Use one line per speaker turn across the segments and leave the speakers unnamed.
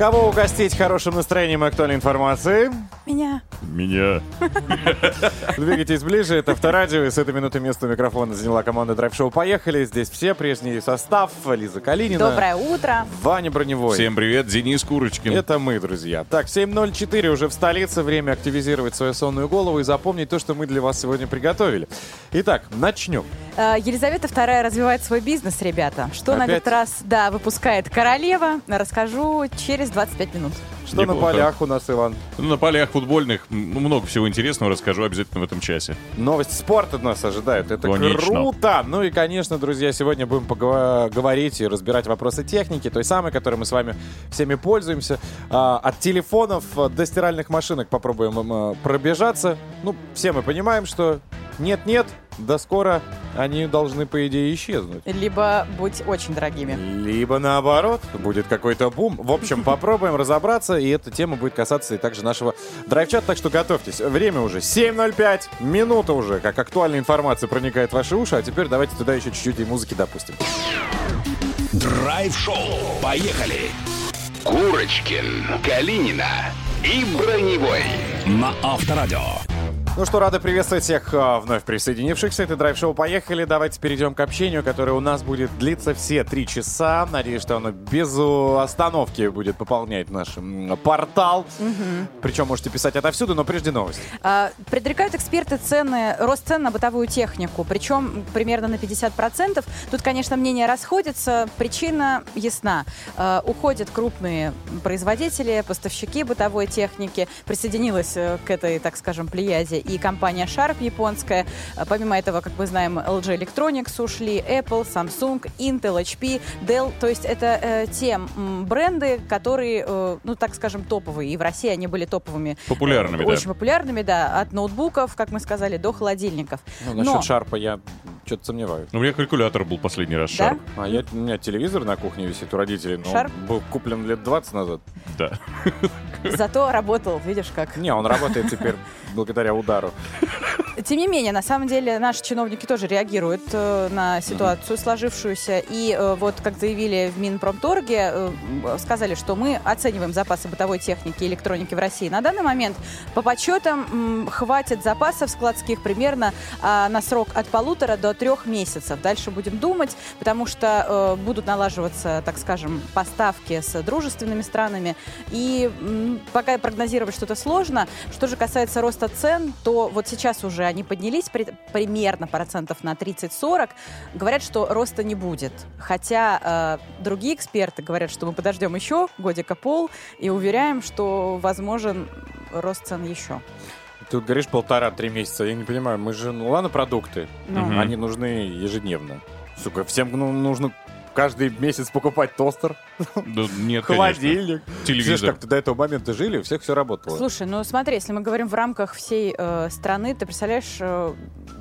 Кого угостить хорошим настроением и актуальной информацией?
Меня.
Меня.
Двигайтесь ближе, это Авторадио, и с этой минуты место микрофона заняла команда Драйв Шоу «Поехали». Здесь все, прежний состав, Лиза Калинина.
Доброе утро.
Ваня Броневой.
Всем привет, Денис Курочкин.
Это мы, друзья. Так, 7.04 уже в столице. Время активизировать свою сонную голову и запомнить то, что мы для вас сегодня приготовили. Итак, начнем.
Э, Елизавета II развивает свой бизнес, ребята. Что на
Опять?
этот раз, да, выпускает королева, расскажу через 25 минут.
Что на
Неплохо.
полях у нас, Иван?
Ну, на полях футбольных ну, много всего интересного расскажу обязательно в этом часе.
Новости спорта нас ожидают. Это
Конечно.
круто! Ну и, конечно, друзья, сегодня будем говорить и разбирать вопросы техники, той самой, которой мы с вами всеми пользуемся. А, от телефонов а, до стиральных машинок попробуем а, пробежаться. Ну, все мы понимаем, что нет-нет, да скоро они должны, по идее, исчезнуть.
Либо быть очень дорогими.
Либо наоборот, будет какой-то бум. В общем, попробуем разобраться, и эта тема будет касаться и также нашего драйв-чата, так что готовьтесь. Время уже 7.05, минута уже, как актуальная информация проникает в ваши уши, а теперь давайте туда еще чуть-чуть и музыки допустим.
Драйв-шоу. Поехали! Курочкин, Калинина и Броневой на Авторадио.
Ну что, рады приветствовать всех а, вновь присоединившихся. Это драйв-шоу «Поехали». Давайте перейдем к общению, которое у нас будет длиться все три часа. Надеюсь, что оно без э, остановки будет пополнять наш портал. Причем можете писать отовсюду, но прежде новость.
А, Предрекают эксперты цены, рост цен на бытовую технику, причем примерно на 50%. Тут, конечно, мнения расходятся. Причина ясна. А, Уходят крупные производители, поставщики бытовой техники. Присоединилась э, к этой, так скажем, плеяде и компания Sharp японская. А, Помимо этого, как мы знаем, LG Electronics ушли, Apple, Samsung, Intel, HP, Dell. То есть это э, те м, бренды, которые, э, ну, так скажем, топовые. И в России они были топовыми.
Популярными,
э,
да.
Очень популярными, да. От ноутбуков, как мы сказали, до холодильников.
Ну, насчет
Но-
Шарпа я что-то сомневаюсь.
Ну, у меня калькулятор был последний раз,
Да?
Sharp.
А я, у меня телевизор на кухне висит у родителей, но
Шарп?
он был куплен лет 20 назад.
Да.
Зато работал, видишь как.
Не, он работает теперь благодаря удару.
ajudaram Тем не менее, на самом деле, наши чиновники тоже реагируют э, на ситуацию сложившуюся. И э, вот, как заявили в Минпромторге, э, сказали, что мы оцениваем запасы бытовой техники и электроники в России. На данный момент, по подсчетам, м, хватит запасов складских примерно а, на срок от полутора до трех месяцев. Дальше будем думать, потому что э, будут налаживаться, так скажем, поставки с дружественными странами. И м, пока прогнозировать что-то сложно. Что же касается роста цен, то вот сейчас уже они поднялись при- примерно процентов на 30-40. Говорят, что роста не будет. Хотя э, другие эксперты говорят, что мы подождем еще годика пол и уверяем, что возможен рост цен еще.
Ты вот говоришь полтора-три месяца. Я не понимаю, мы же, ну ладно, продукты.
Ну.
Они нужны ежедневно. Сука, всем ну, нужно каждый месяц покупать тостер,
Да нет,
холодильник.
конечно.
Все же
Телевизор.
как-то до этого момента жили, у всех все работало.
Слушай, ну смотри, если мы говорим в рамках всей э, страны, ты представляешь, э,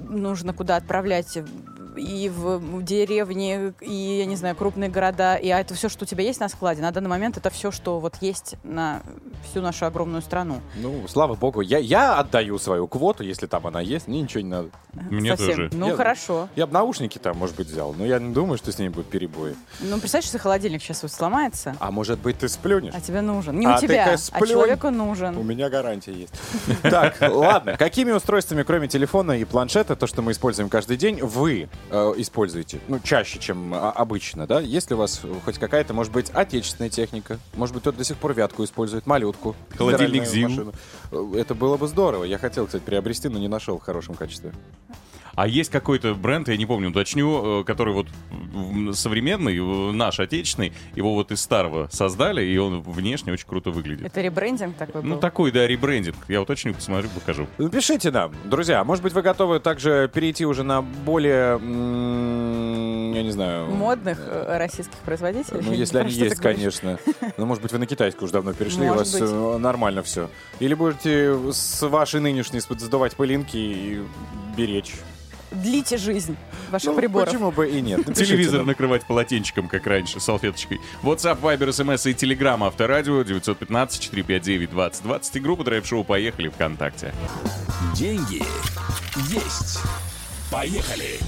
нужно куда отправлять и в, деревни, и, я не знаю, крупные города, и а это все, что у тебя есть на складе. На данный момент это все, что вот есть на всю нашу огромную страну.
Ну, слава богу, я, я отдаю свою квоту, если там она есть, мне ничего не надо.
Мне
Совсем.
тоже.
Ну,
Я-
хорошо.
Я бы наушники там, может быть, взял, но я не думаю, что с ними будут перебои.
Ну, представляешь, если холодильник сейчас вот сломается,
А может быть, ты сплюнешь?
а тебе нужен. Не
А
у тебя, а человеку
У
нужен.
меня гарантия есть. Так, ладно. Какими устройствами, кроме телефона и планшета, то, что мы используем каждый день, вы э, используете? Ну, чаще, чем а, обычно, да? Есть ли у вас хоть какая-то, может быть, отечественная техника? Может быть, кто-то до сих пор вятку использует, малютку?
Холодильник ЗИЛ.
машину? Э, Это было бы здорово. Я хотел, кстати, приобрести, но не нашел в хорошем качестве.
А есть какой-то бренд, я не помню, уточню, э, который вот современный, э, наш отечественный, его вот из старого создали, и он внешне очень круто выглядит.
Это ребрендинг такой
Ну,
был?
такой, да, ребрендинг. Я уточню, посмотрю, покажу.
Напишите нам, друзья, может быть, вы готовы также перейти уже на более, я не знаю...
Модных э, российских производителей?
Ну, если они есть, конечно. Ну, может быть, вы на китайскую уже давно перешли, у вас нормально все. Или будете с вашей нынешней сдувать пылинки и беречь.
Длите жизнь ваших
Ну,
приборов.
Почему бы и нет? Напишите
Телевизор
нам.
накрывать полотенчиком, как раньше, салфеточкой. WhatsApp, Viber, SMS и Telegram, Авторадио, 915-459-2020 и группа Драйв Шоу «Поехали» ВКонтакте.
Деньги есть. Поехали!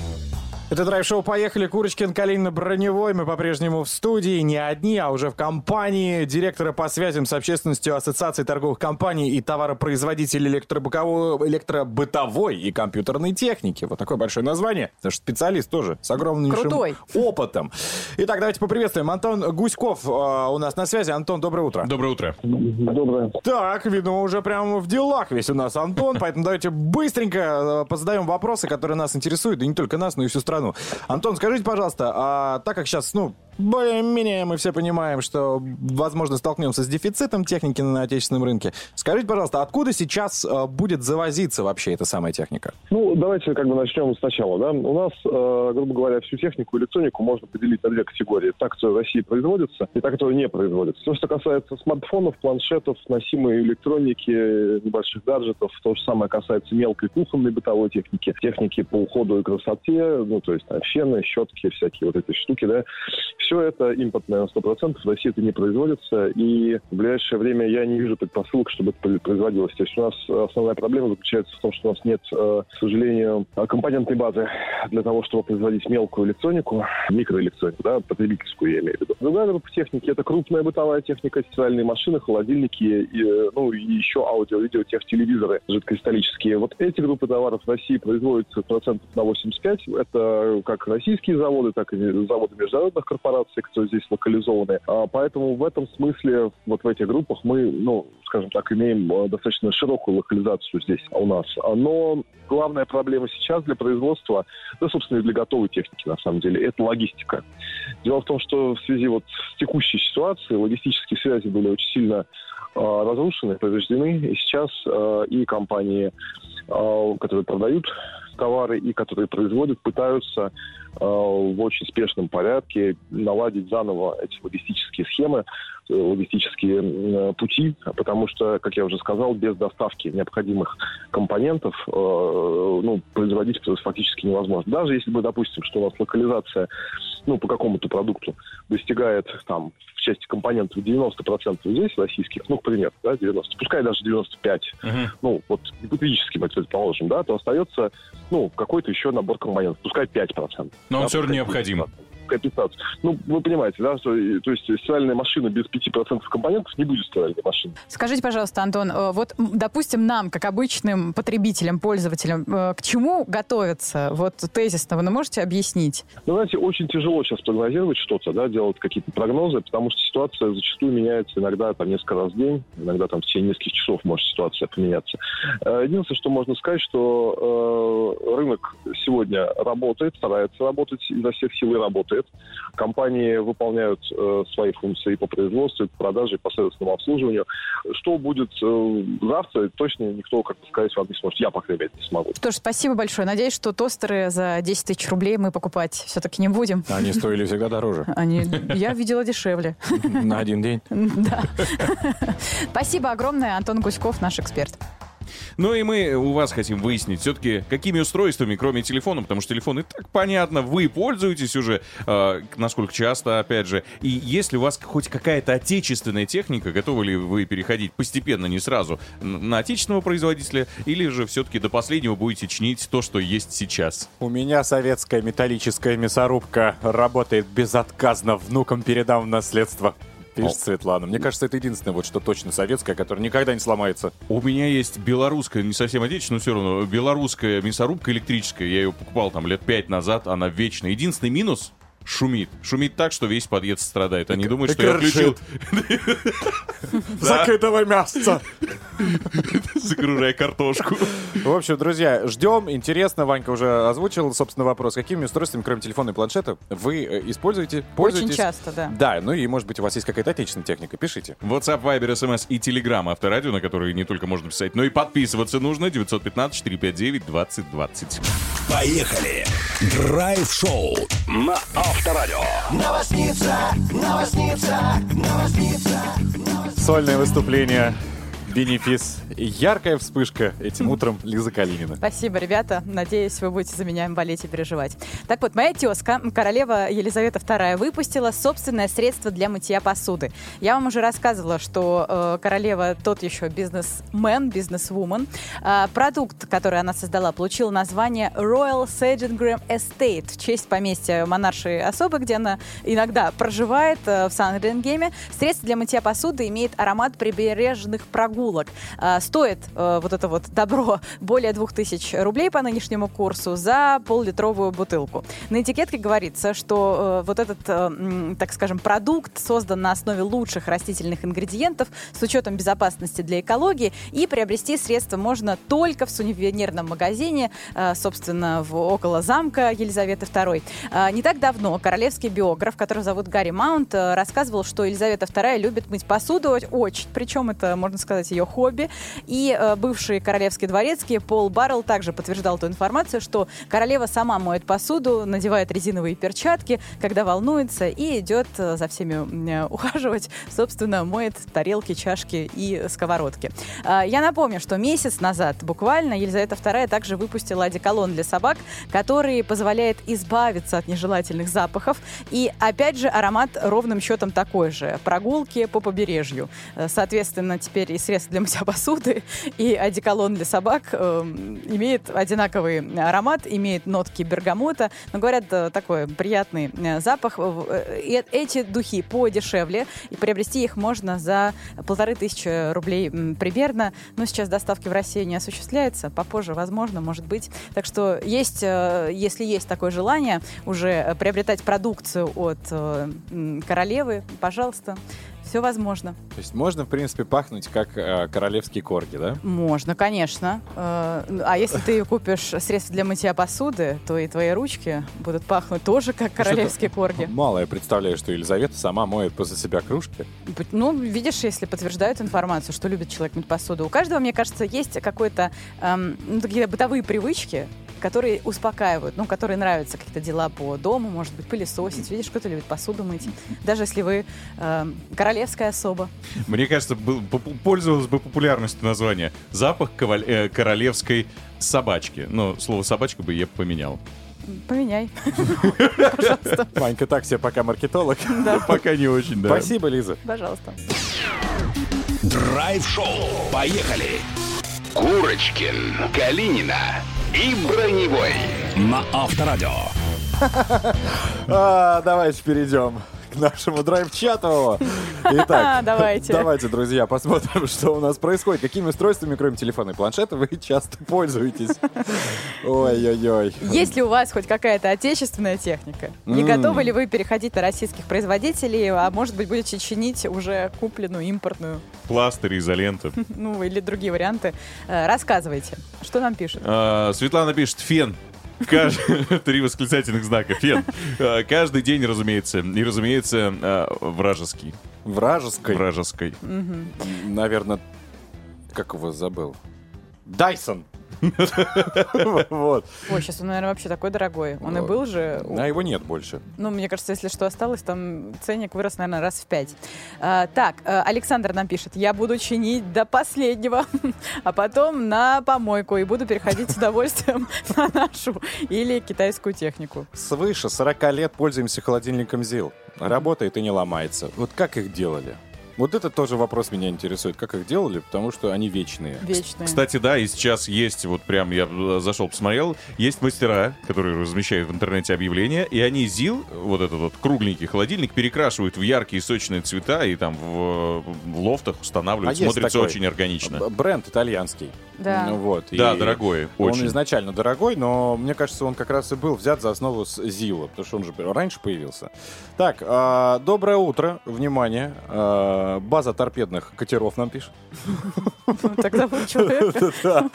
Это драйв-шоу «Поехали». Курочкин, Калинина, Броневой. Мы по-прежнему в студии, не одни, а уже в компании директора по связям с общественностью Ассоциации торговых компаний и товаропроизводителей электробытовой и компьютерной техники. Вот такое большое название. Потому что специалист тоже с огромным
Крутой.
опытом. Итак, давайте поприветствуем. Антон Гуськов э, у нас на связи. Антон, доброе утро.
Доброе утро.
Доброе.
Так, видно, уже прямо в делах весь у нас Антон, поэтому давайте быстренько э, позадаем вопросы, которые нас интересуют, и не только нас, но и всю страну страну. Антон, скажите, пожалуйста, а так как сейчас, ну, более-менее мы все понимаем, что, возможно, столкнемся с дефицитом техники на отечественном рынке. Скажите, пожалуйста, откуда сейчас э, будет завозиться вообще эта самая техника?
Ну, давайте как бы начнем сначала. Да? У нас, э, грубо говоря, всю технику, электронику можно поделить на две категории. Та, которая в России производится, и та, которая не производится. То, что касается смартфонов, планшетов, носимой электроники, небольших гаджетов, то же самое касается мелкой кухонной бытовой техники, техники по уходу и красоте, ну, то есть там фены, щетки, всякие вот эти штуки, да, все это импортное на 100%, в России это не производится, и в ближайшее время я не вижу предпосылок, чтобы это производилось. То есть у нас основная проблема заключается в том, что у нас нет, э, к сожалению, компонентной базы для того, чтобы производить мелкую электронику, микроэлектронику, да, потребительскую, я имею в виду. Другая группа техники – это крупная бытовая техника, стиральные машины, холодильники, и, э, ну, и еще аудио-видео, тех телевизоры жидкокристаллические. Вот эти группы товаров в России производятся процентов на 85. Это как российские заводы, так и заводы международных корпораций корпорации, которые здесь локализованы. А, поэтому в этом смысле вот в этих группах мы, ну, скажем так, имеем э, достаточно широкую локализацию здесь у нас. Но главная проблема сейчас для производства, да, собственно, и для готовой техники, на самом деле, это логистика. Дело в том, что в связи вот с текущей ситуацией логистические связи были очень сильно разрушены, повреждены. И сейчас и компании, которые продают товары и которые производят, пытаются в очень спешном порядке наладить заново эти логистические схемы, э, логистические э, пути, потому что, как я уже сказал, без доставки необходимых компонентов ну, производить фактически невозможно. Даже если бы, допустим, что у нас локализация ну, по какому-то продукту достигает там в части компонентов 90% здесь российских, ну, к примеру, да, 90, пускай даже 95, uh-huh. ну, вот гипотетически мы предположим, да, то остается, ну, какой-то еще набор компонентов, пускай 5%.
Но он да, все равно необходим
компенсацию. Ну, вы понимаете, да, что то есть стиральная машина без 5% компонентов не будет стиральной машины.
Скажите, пожалуйста, Антон, э, вот, допустим, нам, как обычным потребителям, пользователям, э, к чему готовиться? Вот тезисно вы можете объяснить?
Ну, знаете, очень тяжело сейчас прогнозировать что-то, да, делать какие-то прогнозы, потому что ситуация зачастую меняется иногда там несколько раз в день, иногда там в течение нескольких часов может ситуация поменяться. Э, единственное, что можно сказать, что э, рынок сегодня работает, старается работать изо всех сил и работает лет. Компании выполняют э, свои функции по производству, по продаже, по сервисному обслуживанию. Что будет э, завтра, точно никто, как сказать, вам не сможет. Я, по крайней мере, не смогу.
Тоже спасибо большое. Надеюсь, что тостеры за 10 тысяч рублей мы покупать все-таки не будем.
Они стоили всегда дороже.
Они, я видела дешевле.
На один день.
Да. Спасибо огромное. Антон Гуськов, наш эксперт.
Ну и мы у вас хотим выяснить все-таки, какими устройствами, кроме телефона, потому что телефон и так понятно, вы пользуетесь уже, э, насколько часто, опять же. И если у вас хоть какая-то отечественная техника, готовы ли вы переходить постепенно, не сразу, на отечественного производителя, или же все-таки до последнего будете чинить то, что есть сейчас?
У меня советская металлическая мясорубка работает безотказно, внукам передам в наследство. Пишет Светлана. Мне кажется, это единственное, вот что точно советское, которое никогда не сломается.
У меня есть белорусская, не совсем отечественная, но все равно, белорусская мясорубка электрическая. Я ее покупал там лет пять назад, она вечная. Единственный минус, шумит. Шумит так, что весь подъезд страдает. Они думают, что я включил...
Закрытого мяса.
Загружая картошку.
В общем, друзья, ждем. Интересно, Ванька уже озвучил, собственно, вопрос. Какими устройствами, кроме телефона и планшета, вы э, используете, пользуетесь?
Очень часто, да.
Да, ну и, может быть, у вас есть какая-то отечественная техника. Пишите.
WhatsApp, Viber, SMS и Telegram авторадио, на которые не только можно писать, но и подписываться нужно. 915-459-2020.
Поехали! Драйв-шоу на Авторадио.
Сольное выступление бенефис. Яркая вспышка этим утром Лиза Калинина.
Спасибо, ребята. Надеюсь, вы будете за меня болеть и переживать. Так вот, моя тезка, королева Елизавета II, выпустила собственное средство для мытья посуды. Я вам уже рассказывала, что э, королева тот еще бизнесмен, бизнесвумен. Э, продукт, который она создала, получил название Royal Sandringham Estate в честь поместья монаршей особы, где она иногда проживает э, в Сандрингеме. Средство для мытья посуды имеет аромат прибережных прогулок. Э, стоит э, вот это вот добро более 2000 рублей по нынешнему курсу за пол-литровую бутылку. На этикетке говорится, что э, вот этот, э, так скажем, продукт создан на основе лучших растительных ингредиентов с учетом безопасности для экологии, и приобрести средства можно только в сувенирном магазине, э, собственно, в, около замка Елизаветы II. Э, Не так давно королевский биограф, которого зовут Гарри Маунт, э, рассказывал, что Елизавета II любит мыть посуду очень, причем это, можно сказать, ее хобби. И э, бывший королевский дворецкий Пол Баррелл также подтверждал эту информацию, что королева сама моет посуду, надевает резиновые перчатки, когда волнуется, и идет э, за всеми м, ухаживать, собственно, моет тарелки, чашки и сковородки. А, Я напомню, что месяц назад буквально Елизавета II также выпустила одеколон для собак, который позволяет избавиться от нежелательных запахов. И опять же аромат ровным счетом такой же. Прогулки по побережью. Э, Соответственно, теперь и средства для мытья посуды, и одеколон для собак э, имеет одинаковый аромат, имеет нотки бергамота. Но говорят, э, такой приятный э, запах. Э, эти духи подешевле, и приобрести их можно за полторы тысячи рублей м, примерно. Но сейчас доставки в Россию не осуществляется. Попозже, возможно, может быть. Так что есть, э, если есть такое желание уже э, приобретать продукцию от э, королевы, пожалуйста, все возможно.
То есть можно, в принципе, пахнуть как э, королевские корги, да?
Можно, конечно. Э, А если ты купишь средства для мытья посуды, то и твои ручки будут пахнуть тоже как королевские корги.
Мало я представляю, что Елизавета сама моет после себя кружки.
Ну, видишь, если подтверждают информацию, что любит человек мыть посуду. У каждого, мне кажется, есть какой-то эм, ну, такие бытовые привычки, которые успокаивают, ну, которые нравятся какие-то дела по дому, может быть, пылесосить. Видишь, кто-то любит посуду мыть. Даже если вы эм, королевская особа.
Мне кажется, был, пользовалось бы популярностью название «Запах коваль- э, королевской собачки». Но слово «собачка» бы я поменял.
Поменяй.
Манька, так себе пока маркетолог.
Пока не очень, да.
Спасибо, Лиза.
Пожалуйста.
Драйв-шоу. Поехали. Курочкин, Калинина и Броневой на Авторадио.
А, давайте перейдем к нашему драйв-чату. Итак,
Давайте.
давайте, друзья, посмотрим, что у нас происходит. Какими устройствами, кроме телефона и планшета, вы часто пользуетесь? Ой-ой-ой.
Есть ли у вас хоть какая-то отечественная техника? Не готовы ли вы переходить на российских производителей, а может быть будете чинить уже купленную импортную,
Пластырь, изолента.
ну или другие варианты? Э, Рассказывайте, что нам пишут?
А, Светлана пишет «Фен». Три восклицательных знака. Фен. А, Каждый день, разумеется. И, разумеется, а, вражеский.
Вражеской.
Вражеской.
Наверное, как его забыл? Дайсон. Вот.
Ой, сейчас он, наверное, вообще такой дорогой. Он и был же.
А его нет больше.
Ну, мне кажется, если что осталось, там ценник вырос, наверное, раз в пять. А, так, э, Александр нам пишет, я буду чинить до последнего, а потом на помойку и буду переходить с удовольствием на нашу или китайскую технику.
Свыше 40 лет пользуемся холодильником ЗИЛ. Работает и не ломается. Вот как их делали? Вот это тоже вопрос меня интересует. Как их делали? Потому что они вечные.
Вечные.
Кстати, да, и сейчас есть, вот прям я э, зашел, посмотрел, есть мастера, которые размещают в интернете объявления, и они ЗИЛ, вот этот вот кругленький холодильник, перекрашивают в яркие сочные цвета и там в, в лофтах устанавливают.
А
Смотрится
такой
очень органично.
Бренд итальянский.
Да.
Ну, вот.
Да,
И
дорогой,
Он
очень.
изначально дорогой, но мне кажется, он как раз и был взят за основу с Зила, потому что он же раньше появился. Так, а, доброе утро, внимание. А, база торпедных катеров нам пишет.
Так зовут человека.
Да.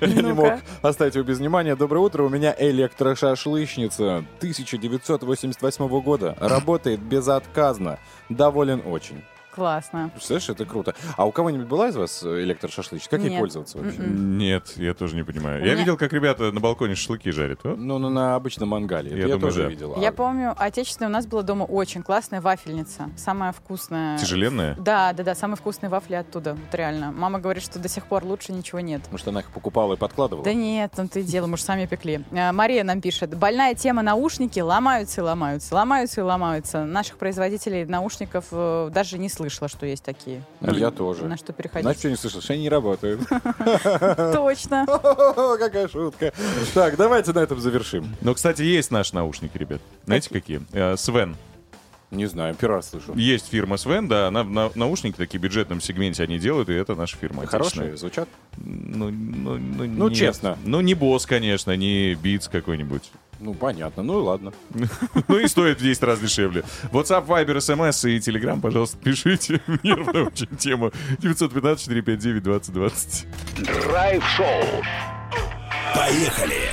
Я не мог оставить его без внимания. Доброе утро, у меня электрошашлычница 1988 года. Работает безотказно. Доволен очень.
Классно.
Представляешь, это круто. А у кого-нибудь была из вас электрошашлычка? Как ей
Нет.
пользоваться вообще?
Нет, я тоже не понимаю.
У
Я
меня-
видел, как ребята на балконе шашлыки жарят. а?
Ну, ну, на обычном мангале.
Я
Я,
думаю,
тоже
да.
видел.
Я
А
помню, отечественная у нас была дома очень классная вафельница. Самая вкусная.
Тяжеленная?
Да, да, да, самые вкусные вафли оттуда. Вот реально. Мама говорит, что до сих пор лучше ничего нет.
Может, она их покупала и подкладывала?
Да нет, там ты дело, мы же сами пекли. А, Мария нам пишет. Больная тема наушники ломаются и ломаются, ломаются и ломаются. Наших производителей наушников э, даже не слышала, что есть такие.
А я тоже.
На что переходить.
Знаешь, что не слышал? Что они не работают.
Точно.
Какая шутка. Так, давайте на этом завершим.
Но, кстати, есть наши наушники, ребят. Знаете, какие? Э, Свен.
Не знаю, первый раз слышу.
Есть фирма Свен, да, она на, наушники такие в бюджетном сегменте они делают, и это наша фирма.
Хорошие, звучат?
Ну, ну, ну,
Ну, честно.
Ну, не босс, конечно, не битс какой-нибудь.
Ну, понятно. Ну и ладно.
Ну и стоит в 10 раз дешевле. WhatsApp, Viber, SMS и Telegram, пожалуйста, пишите. Нервная очень тема. 915-459-2020.
Драйв-шоу. Поехали.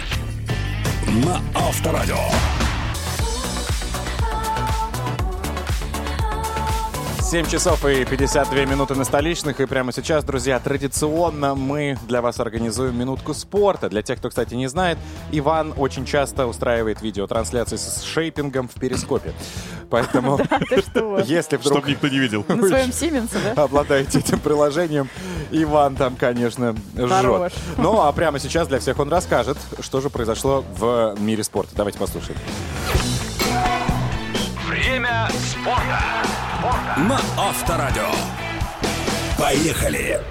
На Авторадио.
7 часов и 52 минуты на столичных. И прямо сейчас, друзья, традиционно мы для вас организуем минутку спорта. Для тех, кто, кстати, не знает, Иван очень часто устраивает видеотрансляции с шейпингом в перископе. Поэтому, если вдруг
Чтоб никто не видел.
На своем Сименсе, да?
обладаете этим приложением, Иван там, конечно, жжет. Ну, а прямо сейчас для всех он расскажет, что же произошло в мире спорта. Давайте послушаем.
Время спорта. На Авторадио. Поехали.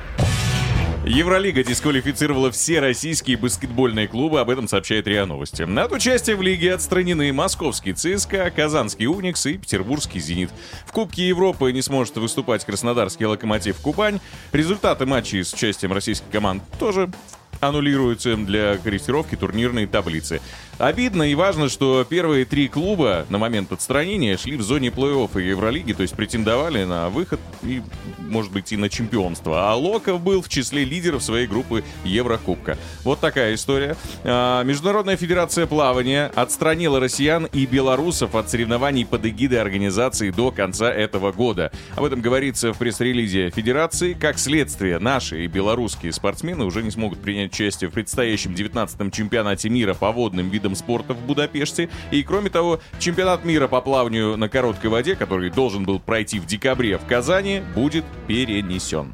Евролига дисквалифицировала все российские баскетбольные клубы, об этом сообщает РИА Новости. От участия в лиге отстранены московский ЦСКА, казанский Уникс и петербургский Зенит. В Кубке Европы не сможет выступать краснодарский Локомотив Кубань. Результаты матчей с участием российских команд тоже аннулируются для корректировки турнирной таблицы. Обидно и важно, что первые три клуба на момент отстранения шли в зоне плей-оффа Евролиги, то есть претендовали на выход и, может быть, и на чемпионство. А Локов был в числе лидеров своей группы Еврокубка. Вот такая история. А, Международная федерация плавания отстранила россиян и белорусов от соревнований под эгидой организации до конца этого года. Об этом говорится в пресс-релизе Федерации. Как следствие, наши и белорусские спортсмены уже не смогут принять участие в предстоящем 19-м чемпионате мира по водным видам спорта в Будапеште. И, кроме того, чемпионат мира по плаванию на короткой воде, который должен был пройти в декабре в Казани, будет перенесен.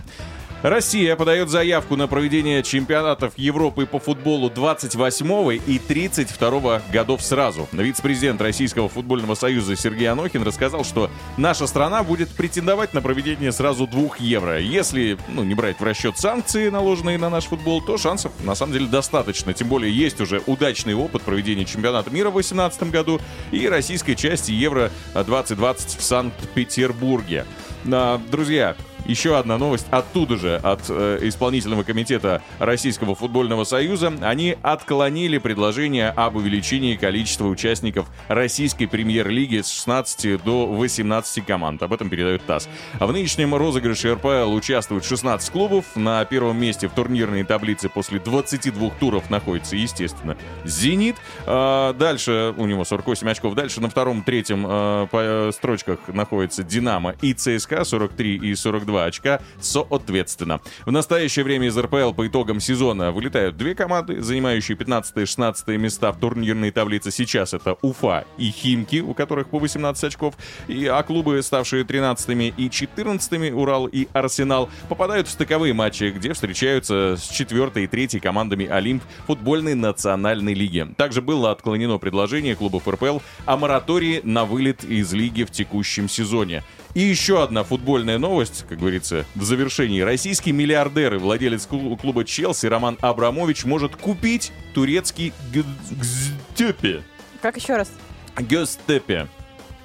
Россия подает заявку на проведение чемпионатов Европы по футболу 28 и 32 годов сразу. Вице-президент Российского футбольного союза Сергей Анохин рассказал, что наша страна будет претендовать на проведение сразу двух евро. Если ну, не брать в расчет санкции, наложенные на наш футбол, то шансов на самом деле достаточно. Тем более есть уже удачный опыт проведения чемпионата мира в 2018 году и российской части Евро 2020 в Санкт-Петербурге. А, Друзья, еще одна новость оттуда же, от э, исполнительного комитета Российского футбольного союза. Они отклонили предложение об увеличении количества участников российской премьер-лиги с 16 до 18 команд. Об этом передает ТАСС. В нынешнем розыгрыше РПЛ участвует 16 клубов. На первом месте в турнирной таблице после 22 туров находится, естественно, «Зенит». А, дальше у него 48 очков. Дальше на втором, третьем э, по э, строчках находится «Динамо» и ЦСКА 43 и 42 очка соответственно. В настоящее время из РПЛ по итогам сезона вылетают две команды, занимающие 15 и 16 места в турнирной таблице. Сейчас это Уфа и Химки, у которых по 18 очков. И, а клубы, ставшие 13 и 14 Урал и Арсенал, попадают в стыковые матчи, где встречаются с 4 и 3 командами Олимп футбольной национальной лиги. Также было отклонено предложение клубов РПЛ о моратории на вылет из лиги в текущем сезоне. И еще одна футбольная новость, как говорится, в завершении. Российский миллиардер и владелец клу- клуба Челси Роман Абрамович может купить турецкий Г- Гзтепе.
Как еще раз?
Гзтепе.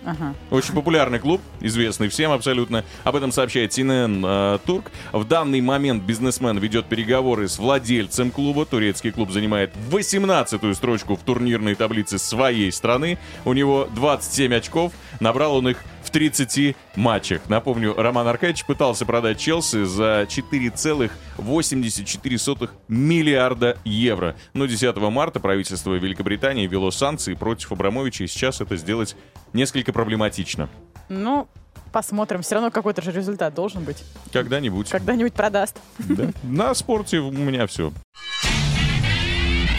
Ага.
Очень популярный клуб, известный всем абсолютно. Об этом сообщает CNN э, Турк. В данный момент бизнесмен ведет переговоры с владельцем клуба. Турецкий клуб занимает 18-ю строчку в турнирной таблице своей страны. У него 27 очков. Набрал он их в 30 матчах. Напомню, Роман Аркадьевич пытался продать Челси за 4,84 миллиарда евро. Но 10 марта правительство Великобритании ввело санкции против Абрамовича, и сейчас это сделать несколько проблематично.
Ну, Посмотрим. Все равно какой-то же результат должен быть.
Когда-нибудь.
Когда-нибудь продаст.
Да. На спорте у меня все.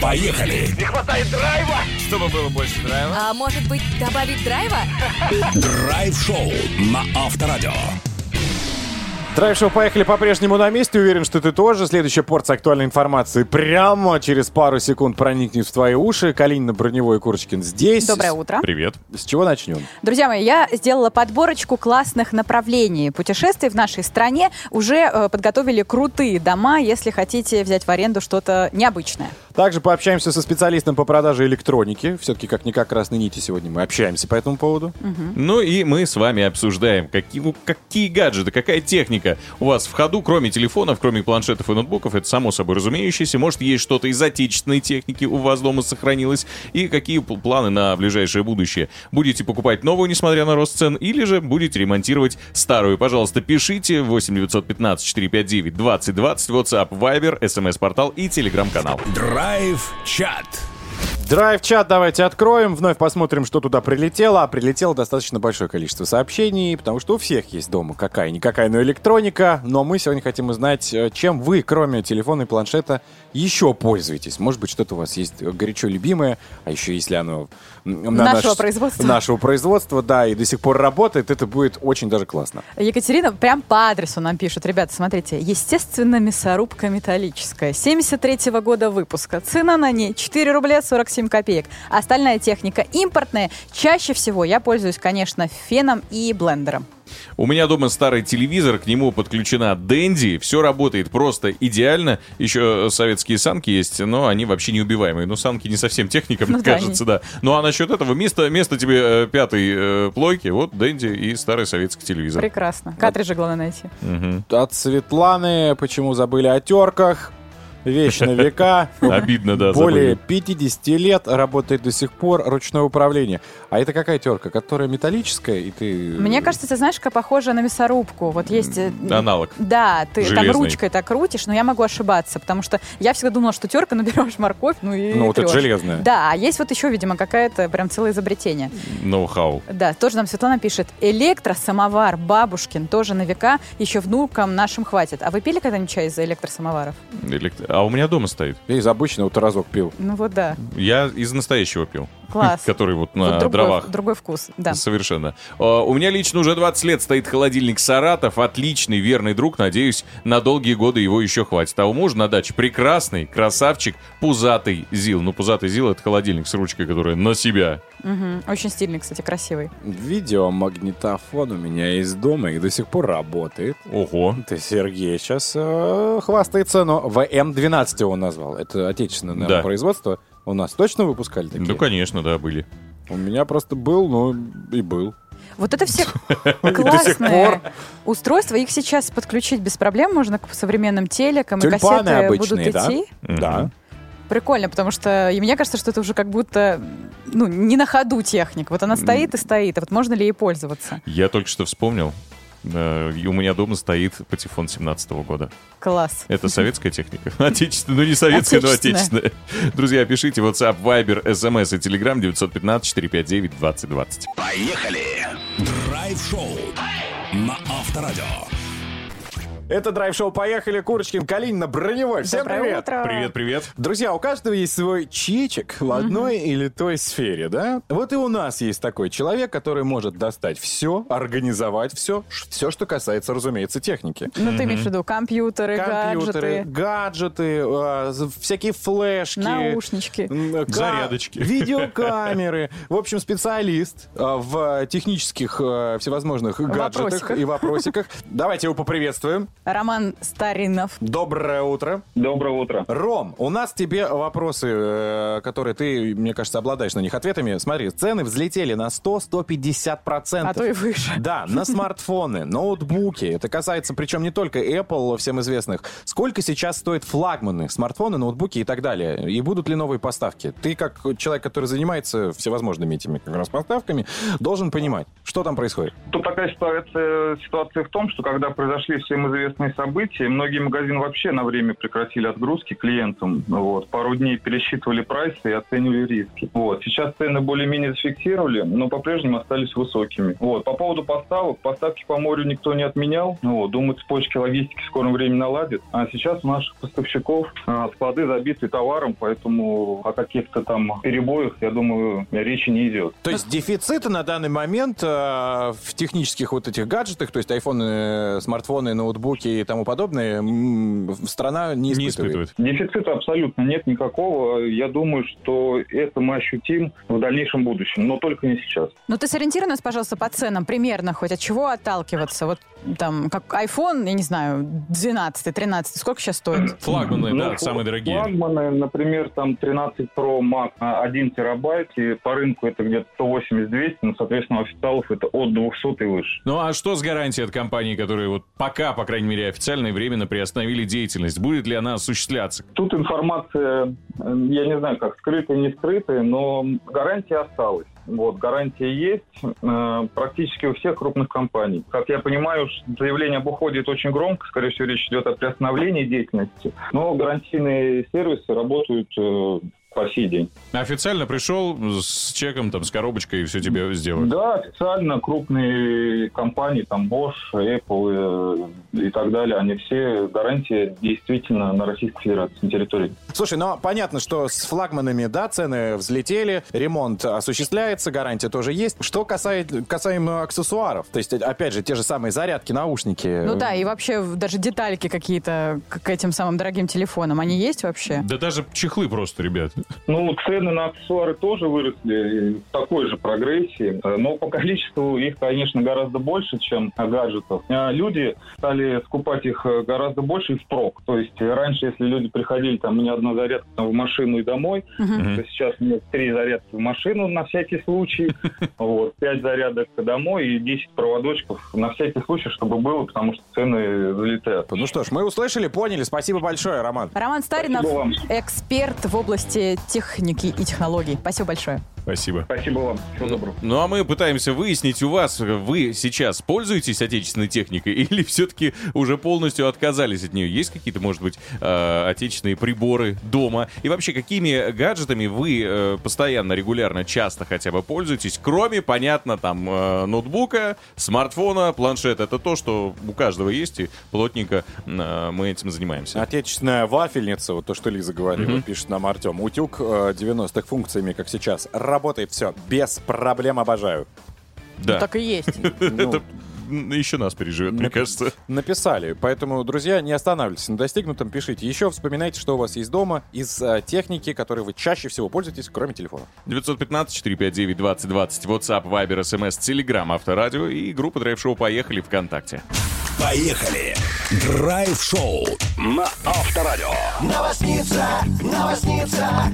Поехали!
Не хватает драйва, чтобы было больше драйва.
А может быть, добавить драйва?
Драйв-шоу на Авторадио.
Драйв-шоу «Поехали» по-прежнему на месте. Уверен, что ты тоже. Следующая порция актуальной информации прямо через пару секунд проникнет в твои уши. Калинина, Броневой и Курочкин здесь.
Доброе утро.
Привет.
С чего начнем?
Друзья мои, я сделала подборочку классных направлений путешествий в нашей стране. Уже э, подготовили крутые дома, если хотите взять в аренду что-то необычное.
Также пообщаемся со специалистом по продаже электроники. Все-таки как-никак красной нити сегодня мы общаемся по этому поводу.
Ну и мы с вами обсуждаем, какие, ну, какие гаджеты, какая техника у вас в ходу, кроме телефонов, кроме планшетов и ноутбуков. Это само собой разумеющееся. Может, есть что-то из отечественной техники у вас дома сохранилось. И какие пл- планы на ближайшее будущее? Будете покупать новую, несмотря на рост цен, или же будете ремонтировать старую? Пожалуйста, пишите 8 915 459 2020, WhatsApp, Viber, смс-портал и телеграм-канал.
Драйв-чат.
Драйв-чат давайте откроем, вновь посмотрим, что туда прилетело. А прилетело достаточно большое количество сообщений, потому что у всех есть дома какая-никакая, но электроника. Но мы сегодня хотим узнать, э, чем вы, кроме телефона и планшета, еще пользуетесь. Может быть, что-то у вас есть горячо любимое, а еще если оно на
Нашего
наш-
производства.
Нашего производства, да, и до сих пор работает, это будет очень даже классно.
Екатерина прям по адресу нам пишет. Ребята, смотрите, естественно, мясорубка металлическая. 73-го года выпуска. Цена на ней 4 рубля 47 копеек. Остальная техника импортная. Чаще всего я пользуюсь, конечно, феном и блендером.
У меня дома старый телевизор, к нему подключена Дэнди, все работает просто идеально. Еще советские санки есть, но они вообще неубиваемые. Но санки не совсем техника, мне
Ну да,
кажется, да. Ну а насчет этого, место, место тебе э, пятой э, плойки, вот Дэнди и старый советский телевизор.
Прекрасно. Картриджи главное найти.
Мгм.
От Светланы, почему забыли о терках? Вещь на века.
Обидно, да,
Более
забыли.
50 лет работает до сих пор ручное управление. А это какая терка? Которая металлическая, и ты...
Мне кажется, ты знаешь, как похоже на мясорубку. Вот есть... э,
Аналог.
Да, ты там ручкой так крутишь, но я могу ошибаться, потому что я всегда думала, что терка наберешь морковь, ну и
Ну, вот это железная.
Да, а есть вот еще, видимо, какая-то прям целое изобретение.
Ноу-хау.
Да, тоже нам Светлана пишет. Электросамовар бабушкин тоже на века, еще внукам нашим хватит. А вы пили когда-нибудь чай из электросамоваров?
Элект- А у меня дома стоит.
Я из обычного разок пил.
Ну вот да,
Я из настоящего пил.
Класс.
Который вот
Вот
на
другой,
дровах.
другой вкус, да.
Совершенно. А, У меня лично уже 20 лет стоит холодильник Саратов. Отличный, верный друг. Надеюсь, на долгие годы его еще хватит. А у мужа на даче прекрасный, красавчик, пузатый ЗИЛ. Ну, пузатый ЗИЛ — это холодильник с ручкой, которая на себя.
Мгм. Очень стильный, кстати, красивый.
Видеомагнитофон у меня из дома и до сих пор работает.
Ого.
Это Сергей сейчас э, хвастается, но ВМ-12 его назвал. Это отечественное
Да.
производство. У нас точно выпускали такие?
Ну, конечно, да, были.
У меня просто был, ну и был.
Вот это все классные устройства. Их сейчас подключить без проблем можно к современным телекам. И кассеты
обычные,
будут
да?
идти.
Да.
Прикольно, потому что и мне кажется, что это уже как будто ну, не на ходу техника. Вот она стоит и стоит. А вот можно ли ей пользоваться?
Я только что вспомнил. Э, и у меня дома стоит патефон 17 года.
Класс.
Это советская техника? Отечественная, ну не советская, но
Отечественная.
отечественная. Друзья, пишите WhatsApp, Viber, SMS и Telegram 915-459-2020.
Поехали! Драйв-шоу на Авторадио.
Это драйв-шоу «Поехали!» Курочкин, Калинина, Броневой. Всем
Доброе
привет!
утро.
Привет, привет.
Друзья, у каждого есть свой чечек в одной или той сфере, да? Вот и у нас есть такой человек, который может достать все, организовать все, все, что касается, разумеется, техники.
Ну, ты имеешь в виду компьютеры,
Компьютеры,
гаджеты,
гаджеты, а, всякие флешки.
наушнички.
Зарядочки.
Видеокамеры. В общем, специалист а, в технических а, всевозможных гаджетах
Вопросиках.
и вопросиках. Давайте его поприветствуем.
Роман Старинов.
Доброе утро.
Доброе утро.
Ром, у нас тебе вопросы, э, которые ты, мне кажется, обладаешь на них ответами. Смотри, цены взлетели на 100-150%.
А то и выше.
Да, на смартфоны, ноутбуки. Это касается, причем не только Apple, всем известных. Сколько сейчас стоят флагманы, смартфоны, ноутбуки и так далее? И будут ли новые поставки? Ты, как человек, который занимается всевозможными этими как раз поставками, должен понимать, что там происходит.
Тут такая ситуация, ситуация в том, что когда произошли всем известные интересные события. Многие магазины вообще на время прекратили отгрузки клиентам. Вот. Пару дней пересчитывали прайсы и оценивали риски. Вот. Сейчас цены более-менее зафиксировали, но по-прежнему остались высокими. Вот. По поводу поставок. Поставки по морю никто не отменял. Вот. Думаю, цепочки логистики в скором времени наладят. А сейчас у наших поставщиков а, склады забиты товаром, поэтому о каких-то там перебоях, я думаю, речи не идет.
То есть дефицита на данный момент э, в технических вот этих гаджетах, то есть айфоны, смартфоны, ноутбуки и тому подобное, страна не
Не
испытывает.
испытывает.
Дефицита абсолютно нет никакого. Я думаю, что это мы ощутим в дальнейшем будущем, но только не сейчас.
Ну, ты сориентируй нас, пожалуйста, по ценам примерно хоть от чего отталкиваться. Вот там, как iPhone, я не знаю, 12, 13, сколько сейчас стоит?
Флагманы,
Ну,
да,
фл-
самые дорогие.
Флагманы, например, там 13 Pro Max а, 1 терабайт, и по рынку это где-то 180-200, но, соответственно, у официалов это от 200 и выше.
Ну а что с гарантией от компаний, которые вот пока, по крайней мере, официально и временно приостановили деятельность? Будет ли она осуществляться?
Тут информация, э, я не знаю, как скрытая, не скрытая, но гарантия осталась. Вот, гарантия есть. Э, практически у всех крупных компаний. Как я понимаю, заявление об уходе это очень громко, скорее всего, речь идет о приостановлении деятельности, но гарантийные сервисы работают э, по сей день.
Официально пришел с чеком, там, с коробочкой и все тебе сделают.
Да, официально крупные компании, там Bosch, Apple э, и так далее, они все гарантии действительно на Российской Федерации, на территории.
Слушай, ну понятно, что с флагманами, да, цены взлетели, ремонт осуществляется, гарантия тоже есть. Что касает, касаемо аксессуаров, то есть, опять же, те же самые зарядки, наушники.
Ну да, и вообще даже детальки какие-то к к этим самым дорогим телефонам, они есть вообще?
Да даже чехлы просто, ребят.
Ну, цены на аксессуары тоже выросли в такой же прогрессии, э, но по количеству их, конечно, гораздо больше, чем гаджетов. А Люди стали скупать их э, гораздо больше и впрок. То есть э, раньше, если люди приходили, там, у меня одна зарядка там, в машину и домой,
Мгм.
то сейчас у меня три зарядки в машину на всякий случай, вот, пять зарядок домой и 10 проводочков на всякий случай, чтобы было, потому что цены залетают.
Ну что ж, мы услышали, поняли. Спасибо большое, Роман.
Роман Старинов, эксперт в области техники и технологий. Спасибо большое.
Спасибо.
Спасибо вам. Всего доброго.
Ну а мы пытаемся выяснить у вас, вы сейчас пользуетесь отечественной техникой или все-таки уже полностью отказались от нее? Есть какие-то, может быть, э, отечественные приборы дома? И вообще, какими гаджетами вы э, постоянно, регулярно, часто хотя бы пользуетесь? Кроме, понятно, там, э, ноутбука, смартфона, планшета. Это то, что у каждого есть, и плотненько э, мы этим занимаемся.
Отечественная вафельница, вот то, что Лиза говорила, пишет нам Артем. Утюг э, 90-х функциями, как сейчас. Работает все, без проблем, обожаю.
Да.
Так и есть.
Это еще нас переживет, мне
Нап-
кажется.
Написали. Поэтому, друзья, не останавливайтесь на достигнутом, пишите. Еще вспоминайте, что у вас есть дома из э, техники, которой вы чаще всего пользуетесь, кроме телефона.
915-459-2020, WhatsApp, Viber, SMS, Telegram, Авторадио и группа Драйв Шоу «Поехали» ВКонтакте.
Поехали! Драйв-шоу на Авторадио.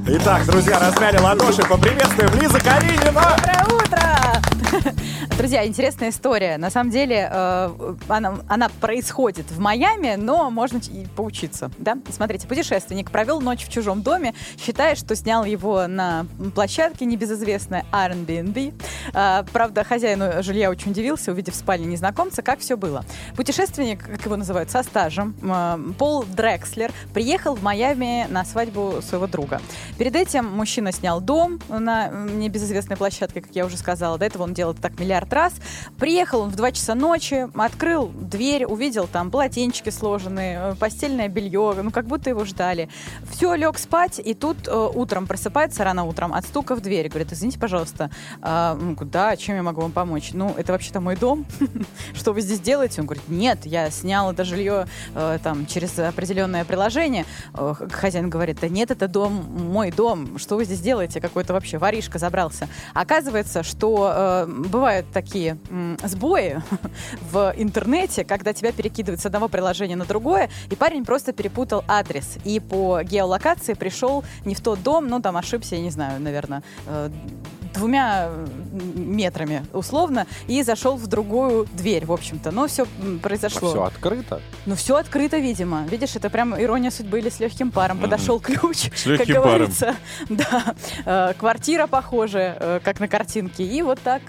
Итак, друзья, размяли ладоши, поприветствуем Лиза Калинина!
Доброе утро! Друзья, интересная история. На самом деле, э, она, она происходит в Майами, но можно и поучиться. Да? Смотрите, путешественник провел ночь в чужом доме, считая, что снял его на площадке небезызвестной Airbnb. А, правда, хозяину жилья очень удивился, увидев в спальне незнакомца, как все было. Путешественник, как его называют, со стажем, э, Пол Дрекслер, приехал в Майами на свадьбу своего друга. Перед этим мужчина снял дом на небезызвестной площадке, как я уже сказала. До этого он делал так миллиард раз. Приехал он в 2 часа ночи, открыл дверь, увидел там полотенчики сложенные, э, постельное белье, ну как будто его ждали. Все, лег спать, и тут э, утром просыпается, рано утром, от стука в дверь. Говорит, извините, пожалуйста, а, он говорит, да, чем я могу вам помочь? Ну, это вообще-то мой дом. Что вы здесь делаете? Он говорит, нет, я снял это жилье э, там через определенное приложение. Э, Хозяин говорит, да нет, это дом, мой дом. Что вы здесь делаете? Какой-то вообще воришка забрался. Оказывается, что э, бывают такие сбои в интернете, когда тебя перекидывают с одного приложения на другое, и парень просто перепутал адрес. И по геолокации пришел не в тот дом, ну там ошибся, я не знаю, наверное, э, двумя метрами условно и зашел в другую дверь, в общем-то. Но все произошло.
Все открыто.
Ну, все открыто, видимо. Видишь, это прям ирония судьбы или с легким паром. Подошел ключ,
С легким
как
паром.
говорится. Да. Э, Квартира похожая, э, как на картинке. И вот так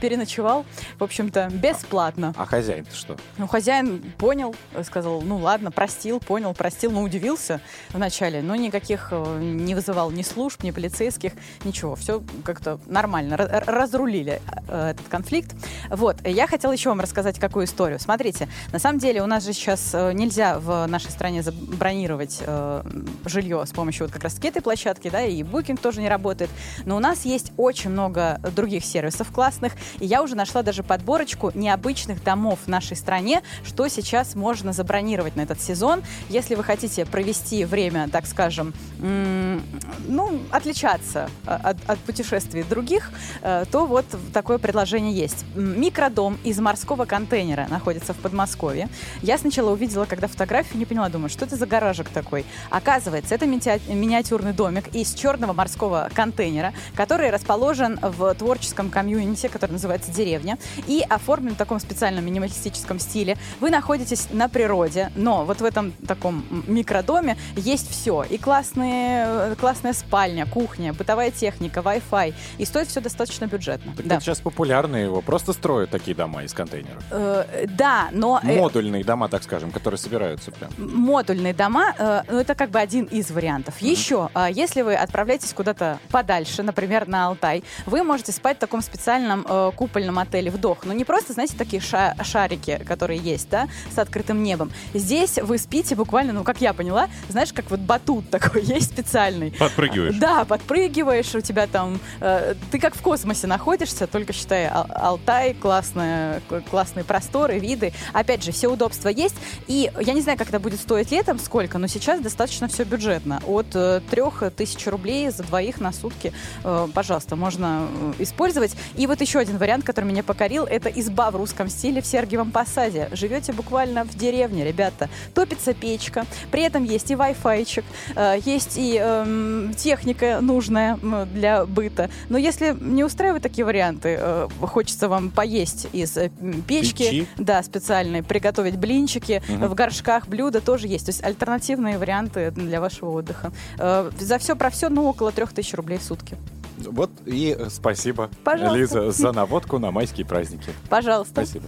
переночевал, в общем-то, бесплатно.
А хозяин-то что?
Ну, хозяин понял, э, сказал, ну ладно, простил, понял, простил, но удивился вначале, но никаких не вызывал ни служб, ни полицейских, ничего, все как-то нормально, ра- ра- разрулили э, этот конфликт. Вот, я хотела еще вам рассказать какую историю. Смотрите, на самом деле у нас же сейчас э, нельзя в нашей стране забронировать э, жилье с помощью вот как раз этой площадки, да, и Booking тоже не работает, но у нас есть очень много других сервисов классных, и я уже нашла даже подборочку необычных домов в нашей стране, что сейчас можно забронировать на этот сезон. Если вы хотите провести время, так скажем, ну, отличаться от, от путешествий других, э, то вот такое предложение есть. Микродом из морского контейнера находится в Подмосковье. Я сначала увидела, когда фотографию, не поняла, думаю, что это за гаражик такой. Оказывается, это миниатю- миниатюрный домик из черного морского контейнера, который расположен в творческом комьюнити, который называется «Деревня», и оформлен в таком специальном минималистическом стиле. Вы находитесь на природе, но вот в этом таком микродоме есть все. И классные, э, классная спальня, кухня, бытовая техника, Wi-Fi. И стоит все достаточно бюджетно.
Так
Да.
это сейчас популярно его. Просто строят такие дома из контейнеров.
Э, да, но... э,
Модульные дома, так скажем, которые собираются прям.
модульные дома, э, ну, это как бы один из вариантов. Еще, э, если вы отправляетесь куда-то подальше, например, на Алтай, вы можете спать в таком специальном э, купольном отеле «Вдох». Но не просто, знаете, такие ша- шарики, которые есть, да, с открытым небом. Здесь вы спите буквально, ну, как я поняла, знаешь, как вот батут такой есть специальный.
Подпрыгиваешь.
Да, подпрыгиваешь, у тебя там... э, ты как в космосе находишься, только считай, Ал- Алтай, классная, к- классные просторы, виды. Опять же, все удобства есть. И я не знаю, как это будет стоить летом, сколько, но сейчас достаточно все бюджетно. От э, трех тысяч рублей за двоих на сутки, э, пожалуйста, можно э, использовать. И вот еще один вариант, который меня покорил, это изба в русском стиле в Сергиевом Посаде. Живете буквально в деревне, ребята. Топится печка, при этом есть и Wi-Fi, э, есть и эм, техника нужная для быта. Но если не устраивают такие варианты, э, хочется вам поесть из э, печки,
Печи.
да, специальные, приготовить блинчики,
Мгм.
в горшках блюда тоже есть. То есть альтернативные варианты для вашего отдыха. Э, за все про все, ну, около трех тысяч рублей в сутки.
Вот и э, спасибо,
Пожалуйста.
Лиза, за наводку на майские праздники.
Пожалуйста.
Спасибо.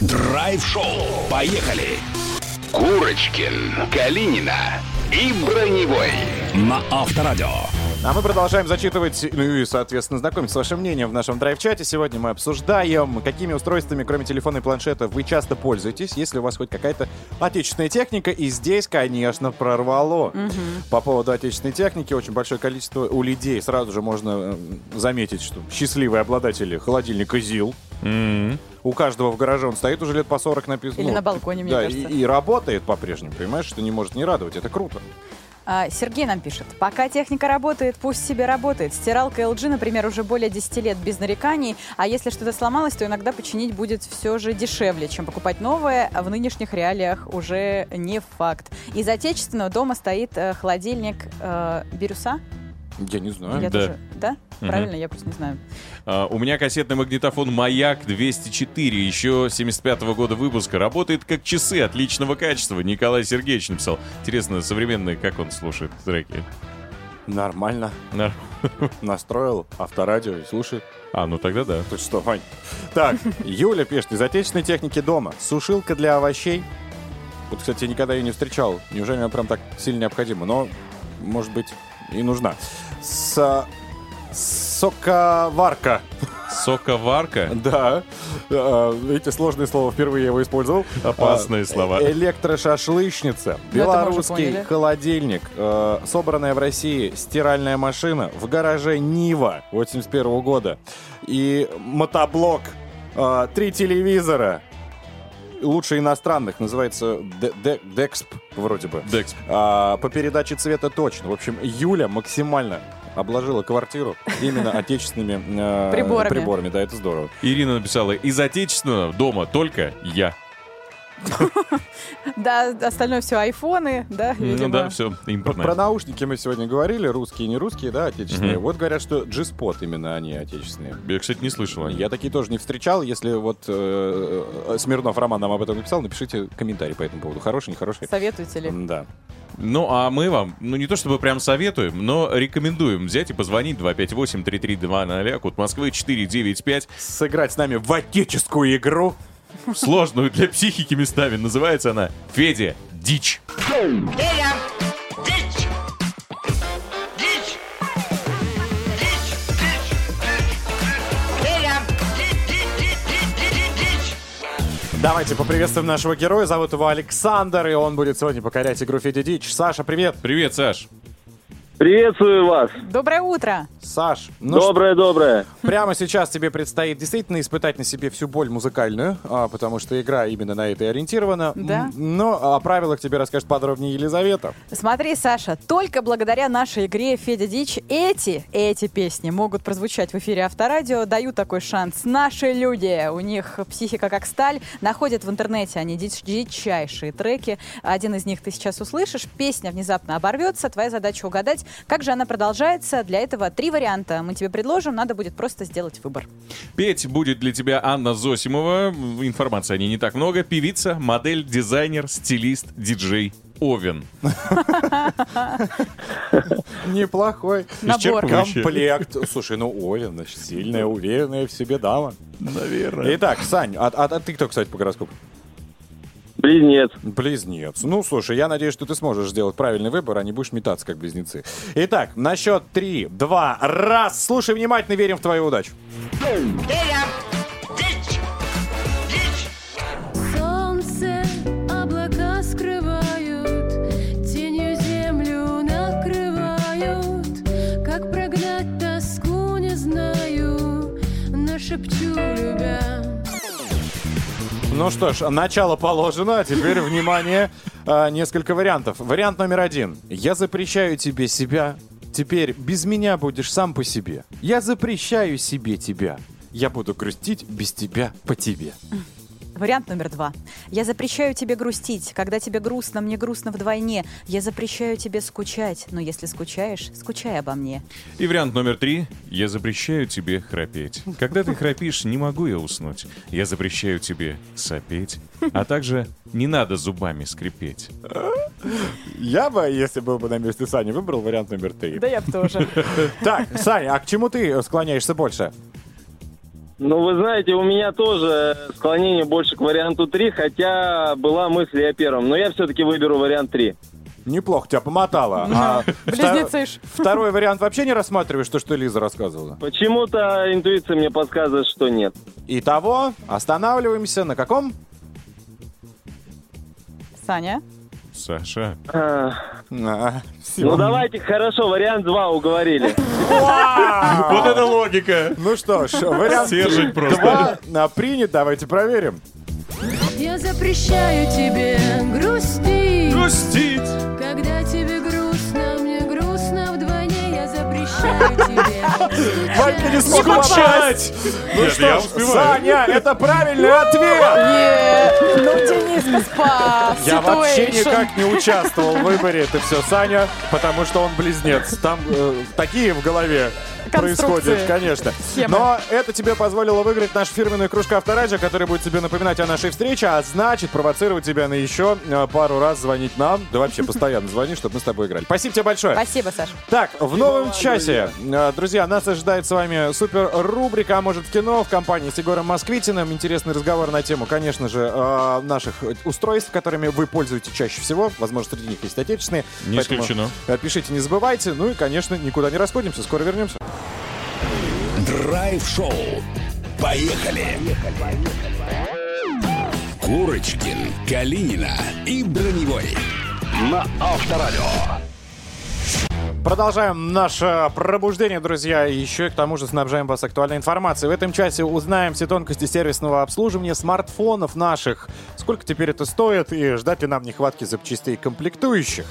Драйв-шоу. Поехали. Курочкин, Калинина и Броневой на Авторадио.
А мы продолжаем зачитывать, ну и, соответственно, знакомиться с вашим мнением в нашем драйв-чате. Сегодня мы обсуждаем, какими устройствами, кроме телефона и планшета, вы часто пользуетесь, если у вас хоть какая-то отечественная техника. И здесь, конечно, прорвало. По поводу отечественной техники очень большое количество у людей. Сразу же можно э, заметить, что счастливые обладатели холодильника ЗИЛ.
М.
У каждого в гараже он стоит уже лет по 40 написано.
Или на балконе, мне
да,
кажется.
И, и работает по-прежнему, понимаешь, что не может не радовать. Это круто.
А, Сергей нам пишет. Пока техника работает, пусть себе работает. Стиралка LG, например, уже более 10 лет без нареканий. А если что-то сломалось, то иногда починить будет все же дешевле, чем покупать новое. В нынешних реалиях уже не факт. Из отечественного дома стоит э, холодильник э, Бирюса.
Я не знаю.
Я
да.
тоже- да?
Мгм.
Правильно? Я просто не знаю.
А, У меня кассетный магнитофон «Маяк 204», еще 75 года выпуска. Работает как часы отличного качества. Николай Сергеевич написал. Интересно, современный, как он слушает треки?
Нормально.
На-
Настроил авторадио и слушает.
А, ну тогда да.
Ты что, Вань? Так, Юля пишет, из отечественной техники дома. Сушилка для овощей. Вот, кстати, я никогда ее не встречал. Неужели она прям так сильно необходима? Но, может быть, и нужна. С... Соковарка.
Соковарка?
Да. Э, Видите, сложное слово. Впервые я его использовал.
Опасные
А,
слова.
Электрошашлычница.
Ну,
Белорусский холодильник. э, Собранная в России стиральная машина. В гараже Нива 81 года. И мотоблок. э, Три телевизора. Лучше иностранных. Называется Де- Де- Дексп вроде бы.
Декс.
А, по передаче цвета точно. В общем, Юля максимально обложила квартиру именно отечественными э,
Приборами.
приборами. Да, это здорово.
Ирина написала, из отечественного дома только я.
Да, остальное все айфоны, да,
Ну да, все,
Про,
импортное.
про наушники мы сегодня говорили, русские и не русские, да, отечественные. Вот говорят, что G-Spot именно они отечественные.
Я, кстати, не слышал.
Я такие тоже не встречал. Если вот э, э, Смирнов Роман нам об этом написал, напишите комментарий по этому поводу. Хороший, нехороший.
Советуете ли?
Да.
Ну, а мы вам, ну не то чтобы прям советуем, но рекомендуем взять и позвонить 258-3320, код Москвы 495.
Сыграть с нами в отеческую игру.
Сложную для психики местами. Называется она «Федя Дичь».
Федя!
Давайте поприветствуем нашего героя. Зовут его Александр, и он будет сегодня покорять игру Федя Дич. Саша, привет.
Привет, Саш.
Приветствую вас.
Доброе утро.
Саш, ну
доброе, доброе.
что, прямо сейчас тебе предстоит действительно испытать на себе всю боль музыкальную, а, потому что игра именно на это и ориентирована.
Да.
Но о правилах тебе расскажет подробнее Елизавета.
Смотри, Саша, только благодаря нашей игре Федя Дич эти, эти песни могут прозвучать в эфире Авторадио, дают такой шанс. Наши люди, у них психика как сталь, находят в интернете они дич- дичайшие треки. Один из них ты сейчас услышишь, песня внезапно оборвется, твоя задача угадать, как же она продолжается. Для этого три варианта мы тебе предложим, надо будет просто сделать выбор.
Петь будет для тебя Анна Зосимова. Информации о ней не так много. Певица, модель, дизайнер, стилист, диджей. Овен.
Неплохой.
Набор.
Комплект. Слушай, ну Овен, значит, сильная, уверенная в себе дама.
Наверное.
Итак, Сань, а, а- а ты кто, кстати, по гороскопу?
Близнец.
Близнец. Ну, слушай, я надеюсь, что ты сможешь сделать правильный выбор, а не будешь метаться, как близнецы. Итак, на счет три, два, раз. Слушай внимательно, верим в твою удачу.
Федя! Дичь! Дичь!
Солнце облака скрывают, тенью землю накрывают. Как прогнать тоску не знаю, нашепчу любя.
Ну что ж, начало положено, а теперь, внимание, а, несколько вариантов. Вариант номер один. Я запрещаю тебе себя, теперь без меня будешь сам по себе. Я запрещаю себе тебя. Я буду грустить без тебя по тебе.
Вариант номер два. Я запрещаю тебе грустить. Когда тебе грустно, мне грустно вдвойне. Я запрещаю тебе скучать. Но если скучаешь, скучай обо мне.
И вариант номер три. Я запрещаю тебе храпеть. Когда ты храпишь, не могу я уснуть. Я запрещаю тебе сопеть. А также не надо зубами скрипеть.
Я бы, если был бы на месте Сани, выбрал вариант номер три.
Да я бы тоже.
Так, Саня, а к чему ты склоняешься больше?
Ну, вы знаете, у меня тоже склонение больше к варианту 3, хотя была мысль и о первом. Но я все-таки выберу вариант 3.
Неплохо тебя помотало. А
Близнецы ж.
Второй вариант вообще не рассматриваешь, то, что Лиза рассказывала?
Почему-то интуиция мне подсказывает, что нет.
Итого, останавливаемся на каком?
Саня?
Саша.
А,
А, всё.
Ну, давайте, хорошо, вариант 2 уговорили.
Вот это логика.
Ну что ж, вариант
Сержень просто.
два а, принят, давайте проверим.
Я запрещаю тебе грустить.
Грустить.
Когда тебе
Валька не смог
Скучать.
Ну
Нет,
что
я
ж,
успеваю.
Саня, это правильный ответ!
Ну, Дениска спас.
Я вообще никак не участвовал в выборе. Это все Саня, потому что он близнец. Там э, такие в голове Происходят, конечно.
Схемы.
Но это тебе позволило выиграть нашу фирменную кружку Авторадио, которая будет тебе напоминать о нашей встрече, а значит провоцировать тебя на еще э, пару раз звонить нам. Да вообще постоянно звони, чтобы мы с тобой играли. Спасибо тебе большое.
Спасибо, Саш.
Так, в новом часе, э, друзья, нас ожидает с вами супер рубрика «А может в кино» в компании с Егором Москвитиным. Интересный разговор на тему, конечно же, э, наших устройств, которыми вы пользуетесь чаще всего. Возможно, среди них есть отечественные.
Не исключено.
Пишите, не забывайте. Ну и, конечно, никуда не расходимся. Скоро вернемся.
Драйв-шоу. Поехали! Курочкин, Калинина и Броневой. На Авторадио.
Продолжаем наше пробуждение, друзья. И еще и к тому же снабжаем вас актуальной информацией. В этом часе узнаем все тонкости сервисного обслуживания смартфонов наших. Сколько теперь это стоит и ждать ли нам нехватки запчастей и комплектующих.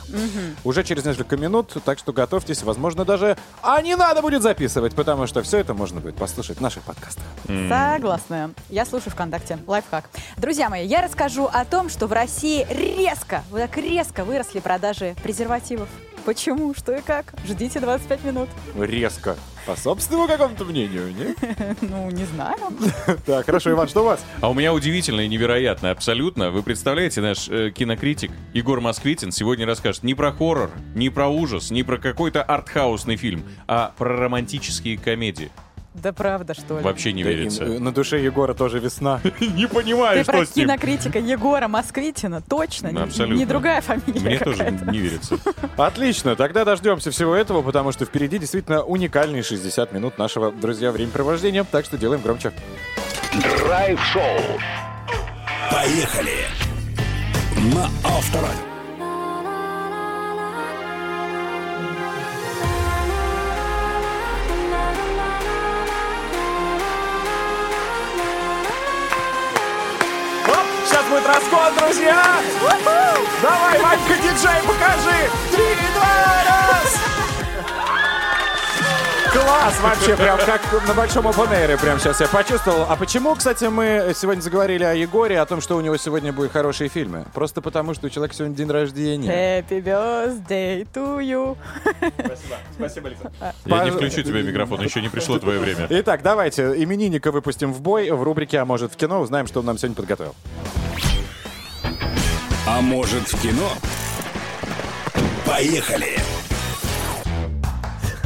Уже через несколько минут, так что готовьтесь. Возможно, даже а не надо будет записывать, потому что все это можно будет послушать в наших подкастах.
Согласна. Я слушаю ВКонтакте. Лайфхак. Друзья мои, я расскажу о том, что в России резко, вот так резко выросли продажи презервативов. Почему, что и как? Ждите 25 минут.
Резко. По собственному какому-то мнению, не?
Ну, не знаю.
Так, хорошо, Иван, что у вас?
А у меня удивительно и невероятно, абсолютно. Вы представляете, наш э, кинокритик Егор Москвитин сегодня расскажет не про хоррор, не про ужас, не про какой-то артхаусный фильм, а про романтические комедии.
Да правда, что ли?
Вообще не верится.
на душе Егора тоже весна.
Не понимаю,
Ты про кинокритика Егора Москвитина, точно? Не-
Абсолютно.
Не другая фамилия
Мне тоже не верится.
Отлично, тогда дождемся всего этого, потому что впереди действительно уникальные 60 минут нашего, друзья, времяпровождения, так что делаем громче.
Драйв-шоу. Поехали. На Авторадио.
Будет расход, друзья! Давай, Ванька, диджей, покажи! Три, два, раз! Класс вообще, прям как на большом open прям сейчас я почувствовал. А почему, кстати, мы сегодня заговорили о Егоре, о том, что у него сегодня будут хорошие фильмы? Просто потому, что у человека сегодня день рождения.
Happy birthday to you.
Спасибо, Александр.
Я не включу тебе микрофон, еще не пришло твое время.
Итак, давайте именинника выпустим в бой в рубрике «А может в кино?» Узнаем, что он нам сегодня подготовил.
А может в кино? Поехали.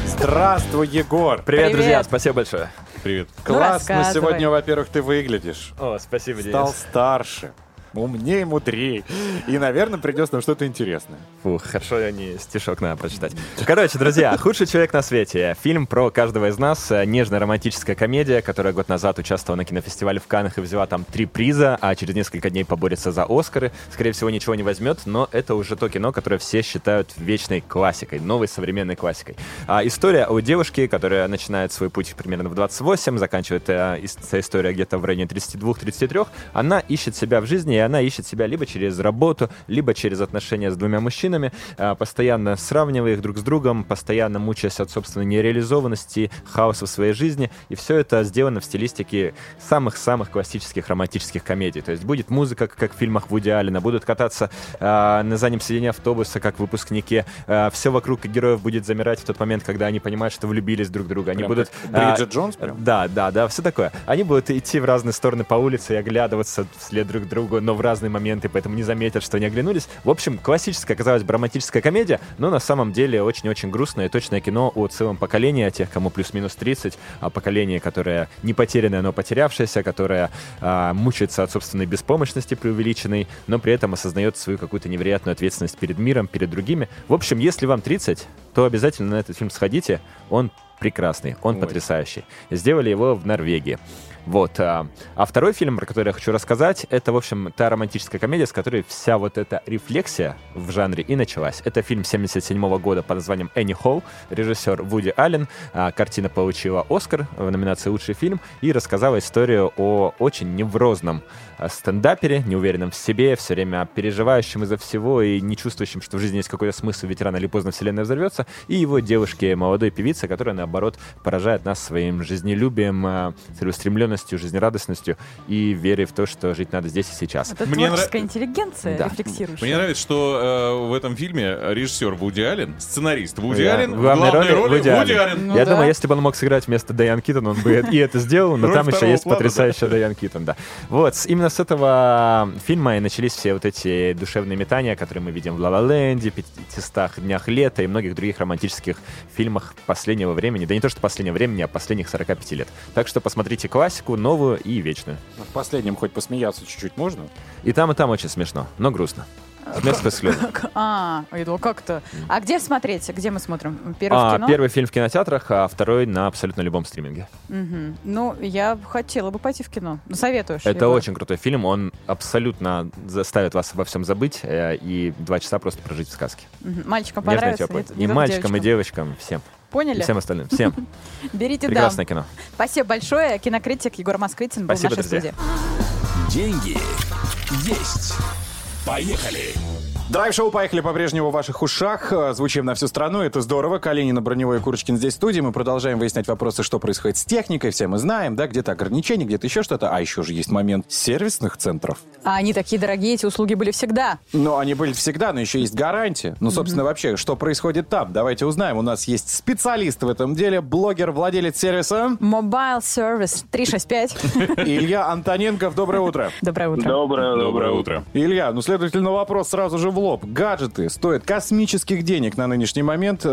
Здравствуй, Егор!
Привет,
Привет.
друзья, спасибо большое.
Привет.
Классно
рассказывай.
сегодня, во-первых, ты выглядишь.
О, спасибо,
Стал
Денис.
старше, умнее, мудрее. И, наверное, придется нам что-то интересное.
Фух, хорошо, не стишок надо прочитать. Короче, друзья, «Худший человек на свете». Фильм про каждого из нас. Нежная романтическая комедия, которая год назад участвовала на кинофестивале в Каннах и взяла там три приза, а через несколько дней поборется за Оскары. Скорее всего, ничего не возьмет, но это уже то кино, которое все считают вечной классикой, новой современной классикой. А история о девушке, которая начинает свой путь примерно в 28, заканчивает эта история где-то в районе 32-33, она ищет себя в жизни, она ищет себя либо через работу, либо через отношения с двумя мужчинами, а, постоянно сравнивая их друг с другом, постоянно мучаясь от собственной нереализованности, хаоса в своей жизни. И все это сделано в стилистике самых-самых классических романтических комедий. То есть будет музыка, как в фильмах Вуди Аллена, будут кататься а, на заднем сиденье автобуса, как выпускники. все вокруг героев будет замирать в тот момент, когда они понимают, что влюбились друг в друга. Они
Прям
будут... а,
Бриджит Джонс прям?
да, да, да, все такое. Они будут идти в разные стороны по улице и оглядываться вслед друг другу, но в разные моменты, поэтому не заметят, что они оглянулись. В общем, классическая, казалось бы, романтическая комедия, но на самом деле очень-очень грустное точное кино о целом поколении, о тех, кому плюс-минус 30, о поколении, которое не потерянное, но потерявшееся, которое а, мучается от собственной беспомощности преувеличенной, но при этом осознает свою какую-то невероятную ответственность перед миром, перед другими. В общем, если вам 30, то обязательно на этот фильм сходите. Он прекрасный, он
Ой.
потрясающий. Сделали его в Норвегии. Вот. А, а второй фильм, про который я хочу рассказать, это, в общем, та романтическая комедия, с которой вся вот эта рефлексия в жанре и началась. Это фильм 77 года под названием «Энни Холл», режиссер Вуди Аллен. А, картина получила «Оскар» в номинации «Лучший фильм» и рассказала историю о очень неврозном а, стендапере, неуверенном в себе, все время переживающем из-за всего и не чувствующем, что в жизни есть какой-то смысл, ведь рано или поздно вселенная взорвется, и его девушке, молодой певице, которая, наоборот, поражает нас своим жизнелюбием, а, целеустремленностью, жизнерадостностью и верой в то, что жить надо здесь и сейчас.
Это
Мне
творческая интеллигенция,
Да.
рефлексирующая.
Мне нравится, что э, в этом фильме режиссер Вуди Аллен, сценарист Вуди
Да,
Аллен,
в главной роли Вуди Аллен.
Аллен.
Ну
Я
да.
думаю, если бы он мог сыграть вместо Дайан Китон, он бы и это сделал, но там еще есть потрясающая Дайан Китон, да. Вот, именно с этого фильма и начались все вот эти душевные метания, которые мы видим в «Ла Ла Ленде», «500 днях лета» и многих других романтических фильмах последнего времени. Да не то, что последнего времени, а последних 45 лет. Так что посмотрите классику, новую и вечную.
В последнем хоть посмеяться чуть-чуть можно?
И там, и там очень смешно, но грустно. Смех сквозь слезы.
А, я думала, как-то. А где смотреть? Где мы смотрим? Первый в
А,
кино?
первый фильм в кинотеатрах, а второй на абсолютно любом стриминге.
Мгм. Ну, я бы хотела бы пойти в кино. Ну, советуешь?
Это
Егор?
очень крутой фильм, он абсолютно заставит вас во всем забыть э, и два часа просто прожить в сказке.
Мгм. Мальчикам понравится? Нет?
И мальчикам, и
девочкам?
девочкам, всем.
Поняли?
И всем остальным. Всем.
Берите дам.
Прекрасное кино.
Спасибо большое. Кинокритик Егор Москвитин был
Спасибо,
в нашей
друзья.
студии.
Деньги есть. Поехали.
Драйв-шоу «Поехали» по-прежнему в ваших ушах. Э, Звучим на всю страну. Это здорово. Калинина, Броневой и Курочкин здесь в студии. Мы продолжаем выяснять вопросы, что происходит с техникой. Все мы знаем, да, где-то ограничения, где-то еще что-то. А еще же есть момент сервисных центров.
А они такие дорогие, эти услуги были всегда.
Но они были всегда, но еще есть гарантия. Ну, собственно, вообще, что происходит там? Давайте узнаем. У нас есть специалист в этом деле, блогер, владелец сервиса
Mobile Service 365.
Илья Антоненков. Доброе утро.
Доброе утро.
Доброе,
Доброе утро.
Илья, ну, следовательно, вопрос сразу же в лоб. Гаджеты стоят космических денег на нынешний момент.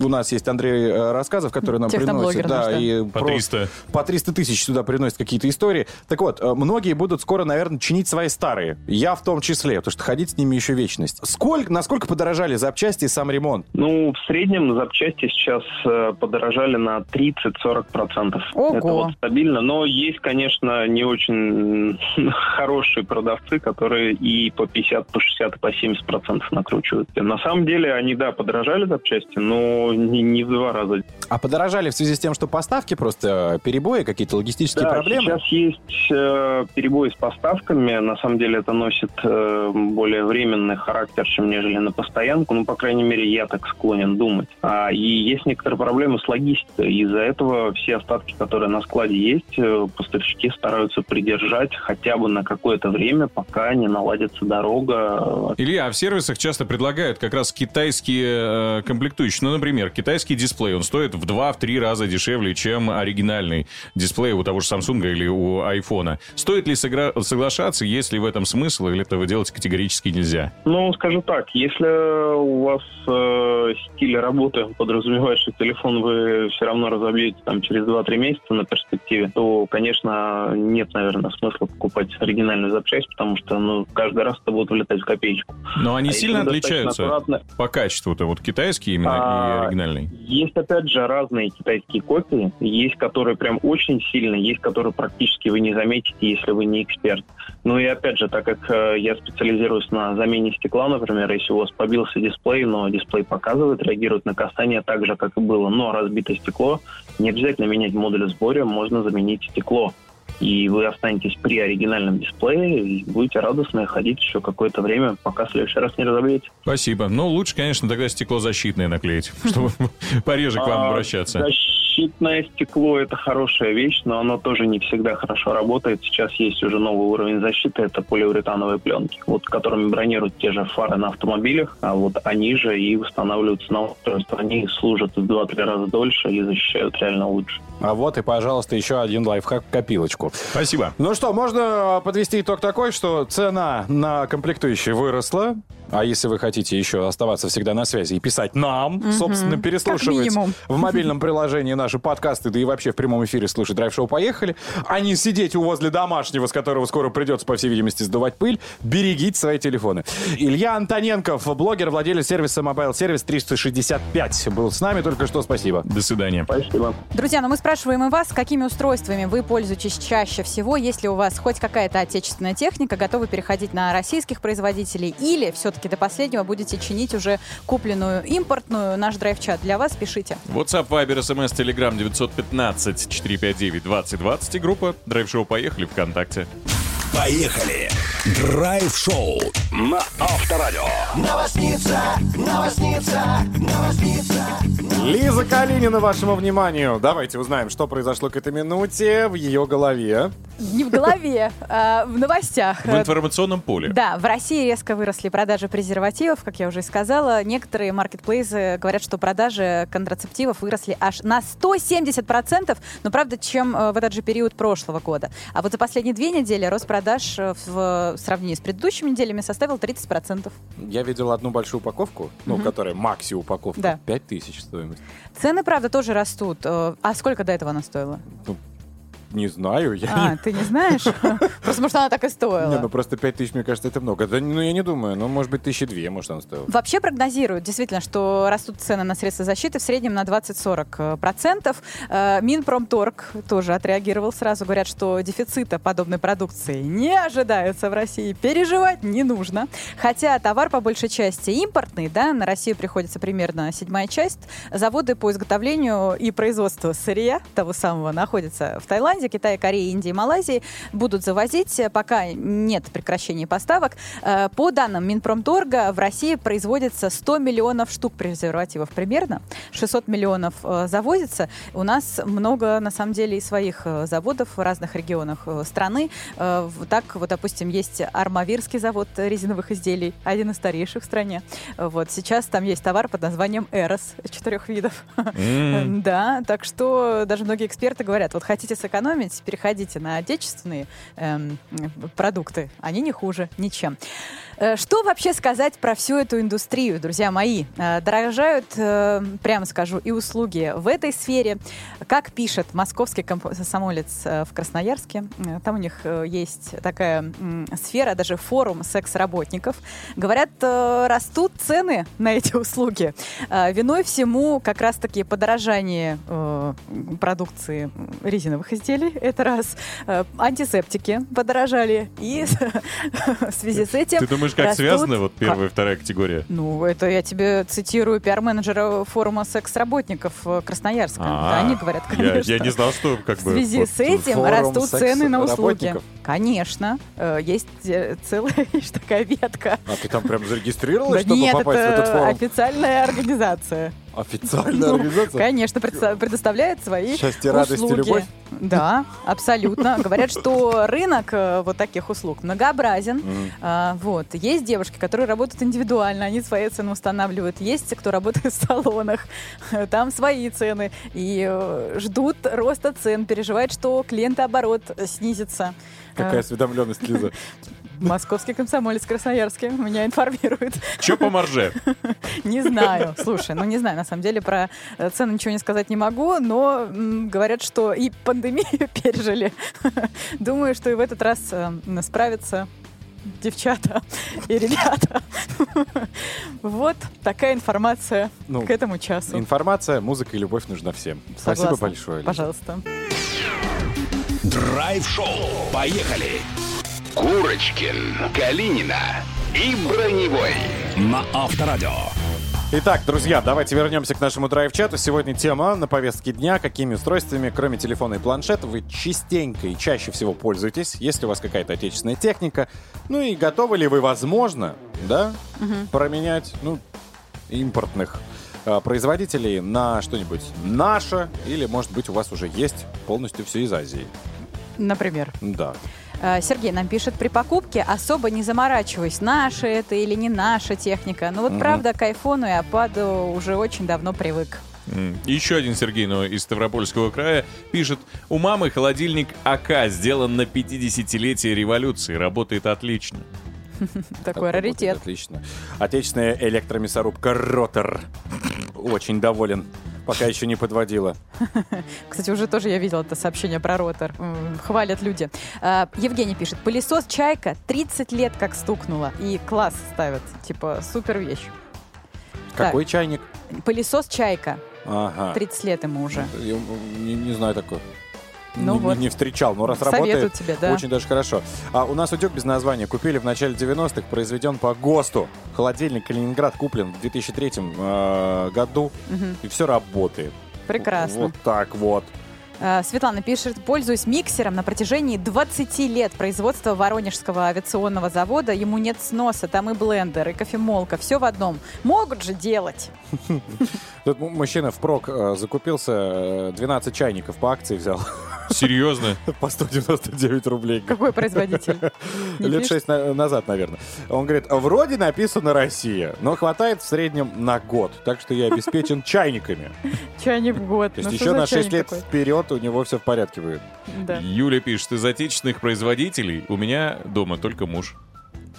У нас есть Андрей э, Рассказов, который нам приносит. Да, и
По
про-
300.
По 300 тысяч сюда приносят какие-то истории. Так вот, э, многие будут скоро, наверное, чинить свои старые. Я в том числе, потому что ходить с ними еще вечность. Сколько, насколько подорожали запчасти и сам ремонт?
Ну, в среднем запчасти сейчас э, подорожали на 30-40%.
Ого.
Это вот стабильно, но есть, конечно, не очень хорошие продавцы, которые и по 50, по 60, и по 70% накручивают. На самом деле они, да, подорожали запчасти, но не, не в два раза.
А подорожали в связи с тем, что поставки просто э, перебои, какие-то логистические
Да,
проблемы?
сейчас есть э, перебои с поставками. На самом деле это носит э, более временный характер, чем нежели на постоянку. Ну, по крайней мере, я так склонен думать. А, и есть некоторые проблемы с логистикой. Из-за этого все остатки, которые на складе есть, э, поставщики стараются придержать хотя бы на какое-то время, пока не наладится дорога.
Илья, а в сервисах часто предлагают как раз китайские э, комплектующие. Ну, например, китайский дисплей, он стоит в 2-3 раза дешевле, чем оригинальный дисплей у того же Samsung или у айфона. Стоит ли согра- соглашаться, есть ли в этом смысл, или этого делать категорически нельзя?
Ну, скажу так, если у вас э, стиль работы подразумевает, что телефон вы все равно разобьете там через 2-3 месяца на перспективе, то, конечно, нет, наверное, смысла покупать оригинальную запчасть, потому что, ну, каждый раз это будет влетать в копеечку.
Но они
А
сильно
если
отличаются
аккуратно-
по качеству-то, вот китайский именно и Оригинальный.
Есть, опять же, разные китайские копии. Есть, которые прям очень сильные, есть, которые практически вы не заметите, если вы не эксперт. Ну и опять же, так как э, я специализируюсь на замене стекла, например, если у вас побился дисплей, но дисплей показывает, реагирует на касание так же, как и было, но разбито стекло, не обязательно менять модуль сбора, можно заменить стекло. И вы останетесь при оригинальном дисплее и будете радостно ходить еще какое-то время, пока в следующий раз не разобьете.
Спасибо. Ну, лучше, конечно, тогда стекло защитное наклеить, чтобы пореже к вам
А,
обращаться.
Защитное стекло – это хорошая вещь, но оно тоже не всегда хорошо работает. Сейчас есть уже новый уровень защиты – это полиуретановые пленки, вот которыми бронируют те же фары на автомобилях, а вот они же и устанавливаются на устройство. Они служат в 2-3 раза дольше и защищают реально лучше.
А вот и, пожалуйста, еще один лайфхак копилочку.
Спасибо.
Ну что, можно подвести итог такой, что цена на комплектующие выросла. А если вы хотите еще оставаться всегда на связи и писать нам,
Мгм.
собственно, переслушивать в мобильном приложении наши подкасты, да и вообще в прямом эфире слушать драйв-шоу «Поехали», а не сидеть у возле домашнего, с которого скоро придется, по всей видимости, сдувать пыль, берегите свои телефоны. Илья Антоненков, блогер, владелец сервиса Mobile Service 365, был с нами только что. Спасибо.
До свидания.
Спасибо.
Друзья, ну мы спрашиваем и вас, какими устройствами вы пользуетесь чаще всего, есть ли у вас хоть какая-то отечественная техника, готовы переходить на российских производителей, или все-таки до последнего будете чинить уже купленную импортную. Наш драйв-чат для вас, пишите.
WhatsApp, Viber, SMS, Telegram 915-459-2020 и группа Драйв Шоу «Поехали» ВКонтакте.
Поехали! Драйв-шоу на Авторадио.
Новосница, новосница, новосница.
Лиза Калинина, вашему вниманию. Давайте узнаем, что произошло к этой минуте в ее голове.
Не в голове, а в новостях.
В информационном поле.
Да, в России резко выросли продажи презервативов, как я уже и сказала. Некоторые маркетплейсы говорят, что продажи контрацептивов выросли аж на 170%, но правда, чем э, в этот же период прошлого года. А вот за последние две недели рост продаж э, в сравнении с предыдущими неделями составил 30%.
Я видел одну большую упаковку, ну,
Мгм.
которая макси упаковка.
Да.
5 тысяч стоимость.
Цены, правда, тоже растут. Э, А сколько до этого она стоила?
Не знаю, я
А, ты не знаешь? Просто, может, она так и
не...
стоила.
Не, ну просто 5 тысяч, мне кажется, это много. Да, ну, я не думаю. Ну, может быть, тысячи две, может, она стоила.
Вообще прогнозируют, действительно, что растут цены на средства защиты в среднем на 20-40 процентов. Э, Минпромторг тоже отреагировал сразу. Говорят, что дефицита подобной продукции не ожидается в России. Переживать не нужно. Хотя товар по большей части импортный, да, на Россию приходится примерно седьмая часть. Заводы по изготовлению и производству сырья того самого находятся в Таиланде, Китае, Корее, Индии, Малайзии. Будут завозить, пока нет прекращения поставок. Э, По данным Минпромторга, в России производится 100 миллионов штук презервативов примерно. 600 миллионов э, завозится. У нас много, на самом деле, и своих э, заводов в разных регионах э, страны. Э, Так, вот, допустим, есть Армавирский завод резиновых изделий, один из старейших в стране. Э, Вот сейчас там есть товар под названием «Эрос» четырех видов.
М.
Да, так что даже многие эксперты говорят, вот хотите сэкономить, переходите на отечественные эм, продукты. Они не хуже ничем. Э, Что вообще сказать про всю эту индустрию, друзья мои? Э, Дорожают, э, прямо скажу, и услуги в этой сфере. Как пишет московский комсомолец в Красноярске, там у них есть такая сфера, даже форум секс-работников. Говорят, растут цены на эти услуги. Виной всему как раз-таки подорожание продукции резиновых изделий. Это раз. Э, Антисептики подорожали. И в связи с этим
Ты думаешь, как
растут-
связаны вот первая и вторая категория?
Ну, это я тебе цитирую пиар-менеджера форума секс-работников э, Красноярска.
А,
Да, они говорят,
я-
конечно.
Я не знал, что как
В
бы...
связи
вот
с этим растут цены на услуги. Конечно. Э, Есть целая такая ветка.
А ты там прям зарегистрировалась, чтобы
нет,
попасть в этот
это
форум?
официальная организация.
Официальная
Ну,
организация?
Конечно, предоставляет свои
Счастье, радость и
услуги.
любовь?
Да, абсолютно. Говорят, что рынок э, вот таких услуг многообразен. А, вот. Есть девушки, которые работают индивидуально, они свои цены устанавливают. Есть те, кто работает в салонах, там свои цены. И э, ждут роста цен, переживают, что клиентооборот снизится.
Какая
Э,
осведомленность, Лиза.
Московский комсомолец Красноярский меня информирует.
Че по марже?
Не знаю. Слушай, ну не знаю, на самом деле про э, цены ничего не сказать не могу, но говорят, что и пандемию пережили. Думаю, что и в этот раз э, справятся девчата и ребята. Вот такая информация
Ну,
к этому часу.
Информация, музыка и любовь нужна всем. Спасибо
Согласна.
большое. Лиза.
Пожалуйста.
Драйв-шоу. Поехали. Курочкин, Калинина и Броневой. На Авторадио.
Итак, друзья, давайте вернемся к нашему драйв-чату. Сегодня тема на повестке дня. Какими устройствами, кроме телефона и планшета, вы частенько и чаще всего пользуетесь, если у вас какая-то отечественная техника. Ну и готовы ли вы, возможно, да, променять, ну, импортных а, производителей на что-нибудь наше, или, может быть, у вас уже есть полностью все из Азии.
Например.
Да.
Э, Сергей нам пишет, при покупке особо не заморачиваясь, наша это или не наша техника. Но вот
Мгм.
правда к айфону и ападу уже очень давно привык.
Еще один Сергей, но из Ставропольского края, пишет, у мамы холодильник АК сделан на 50-летие революции, работает отлично.
Такой
Так,
раритет.
Отлично. Отечественная электромясорубка Ротор. Очень доволен. Пока еще не подводила.
Кстати, уже тоже я видела это сообщение про ротор. Хвалят люди. А, Евгений пишет, пылесос «Чайка» 30 лет как стукнула. И класс ставят. Типа, супер вещь.
Какой чайник?
Пылесос «Чайка».
Ага.
30 лет ему уже.
Я не, не знаю такой.
Ну
не,
вот.
не встречал, но раз
Советую
работает,
тебе, да.
очень даже хорошо. А у нас утюг без названия. Купили в начале 90-х, произведен по ГОСТу. Холодильник Калининград куплен в 2003 э, году.
Мгм.
И все работает.
Прекрасно.
Вот так вот.
А, Светлана пишет, пользуюсь миксером на протяжении 20 лет производства Воронежского авиационного завода. Ему нет сноса, там и блендер, и кофемолка, все в одном. Могут же делать.
Тут мужчина впрок э, закупился, э, 12 чайников по акции взял.
Серьезно?
По 199 рублей.
Какой производитель? Не
Лет
пишет?
6 назад, наверное. Он говорит, вроде написано «Россия», но хватает в среднем на год. Так что я обеспечен чайниками.
Чайник в год.
То есть
Ну,
еще на 6
чайник
лет
такой?
Вперед у него все в порядке будет.
Да.
Юля пишет, из отечественных производителей у меня дома только муж.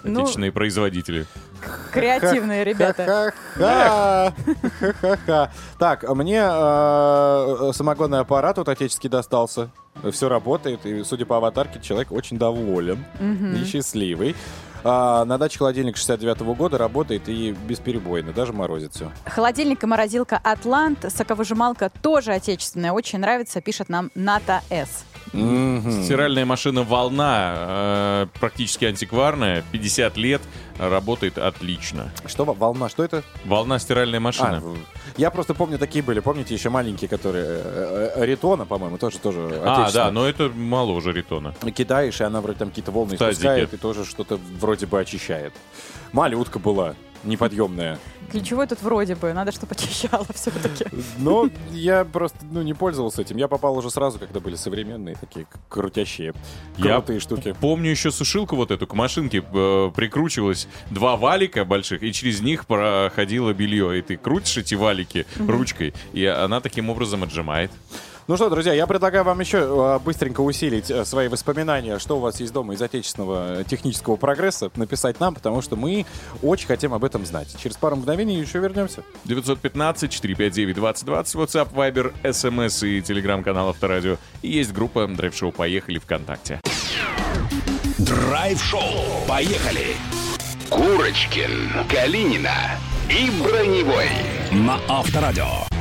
Ну,
Отечественные производители.
Креативные ребята.
Ха-ха. Ха-ха-ха. Так, мне э, самогонный аппарат вот отеческий достался. Все работает, и, судя по аватарке, человек очень доволен и счастливый. А, на даче холодильник 69 года работает и бесперебойно, даже морозит все.
Холодильник и морозилка «Атлант», соковыжималка тоже отечественная, очень нравится, пишет нам Ната С.
Стиральная машина «Волна», э, практически антикварная, 50 лет, работает отлично.
Что, волна, что это?
Волна стиральная машина.
А, я просто помню, такие были, помните, еще маленькие, которые... э, э, Ритона, по-моему, тоже, тоже
а, да, но это моложе Ритона.
Кидаешь, и она вроде там какие-то волны
Тазики.
испускает и тоже что-то вроде бы очищает. Малютка была, неподъемная.
Ключевой тут вроде бы, надо, чтобы очищало все-таки.
Но я просто ну, не пользовался этим. Я попал уже сразу, когда были современные такие крутящие,
Я
крутые штуки.
Помню еще сушилку вот эту к машинке э, прикручивалось два валика больших, и через них проходило белье. И ты крутишь эти валики ручкой, и она таким образом отжимает.
Ну что, друзья, я предлагаю вам еще э, быстренько усилить э, свои воспоминания, что у вас есть дома из отечественного э, технического прогресса, написать нам, потому что мы очень хотим об этом знать. Через пару мгновений еще вернемся.
915-459-2020, WhatsApp, Viber, SMS и телеграм-канал Авторадио. И есть группа Драйв Шоу «Поехали» ВКонтакте.
Драйв-шоу. Поехали. Курочкин, Калинина и Броневой на Авторадио.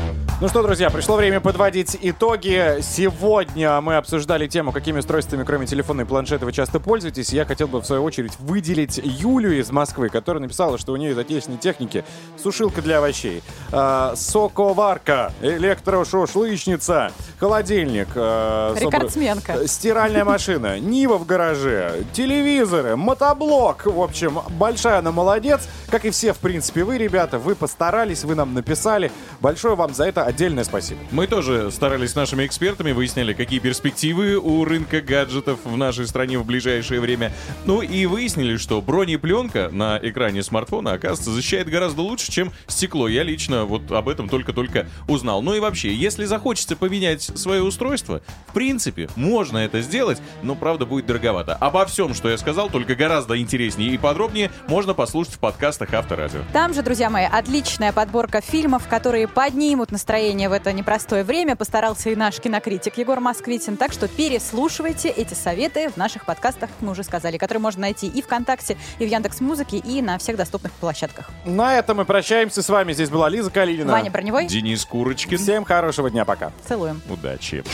Ну что, друзья, пришло время подводить итоги. Сегодня мы обсуждали тему, какими устройствами, кроме телефона и планшета, вы часто пользуетесь. Я хотел бы, в свою очередь, выделить Юлю из Москвы, которая написала, что у нее из отечественной техники сушилка для овощей, а, соковарка, электрошашлычница, холодильник, собра-
Рекордсменка.
стиральная машина, Нива в гараже, телевизоры, мотоблок. В общем, большая она молодец. Как и все, в принципе, вы, ребята, вы постарались, вы нам написали. Большое вам за это отдельное спасибо.
Мы тоже старались с нашими экспертами, выясняли, какие перспективы у рынка гаджетов в нашей стране в ближайшее время. Ну и выяснили, что бронепленка на экране смартфона, оказывается, защищает гораздо лучше, чем стекло. Я лично вот об этом только-только узнал. Ну и вообще, если захочется поменять свое устройство, в принципе, можно это сделать, но правда будет дороговато. Обо всем, что я сказал, только гораздо интереснее и подробнее, можно послушать в подкастах Авторадио.
Там же, друзья мои, отличная подборка фильмов, которые поднимут настроение в это непростое время. Постарался и наш кинокритик Егор Москвитин. Так что переслушивайте эти советы в наших подкастах, мы уже сказали, которые можно найти и ВКонтакте, и в Яндекс Музыке, и на всех доступных площадках.
На этом мы прощаемся с вами. Здесь была Лиза Калинина.
Ваня Броневой.
Денис Курочкин.
Всем хорошего дня, пока.
Целуем.
Удачи.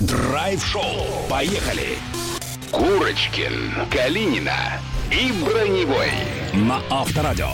Драйв-шоу. Поехали. Курочкин, Калинина и Броневой на Авторадио.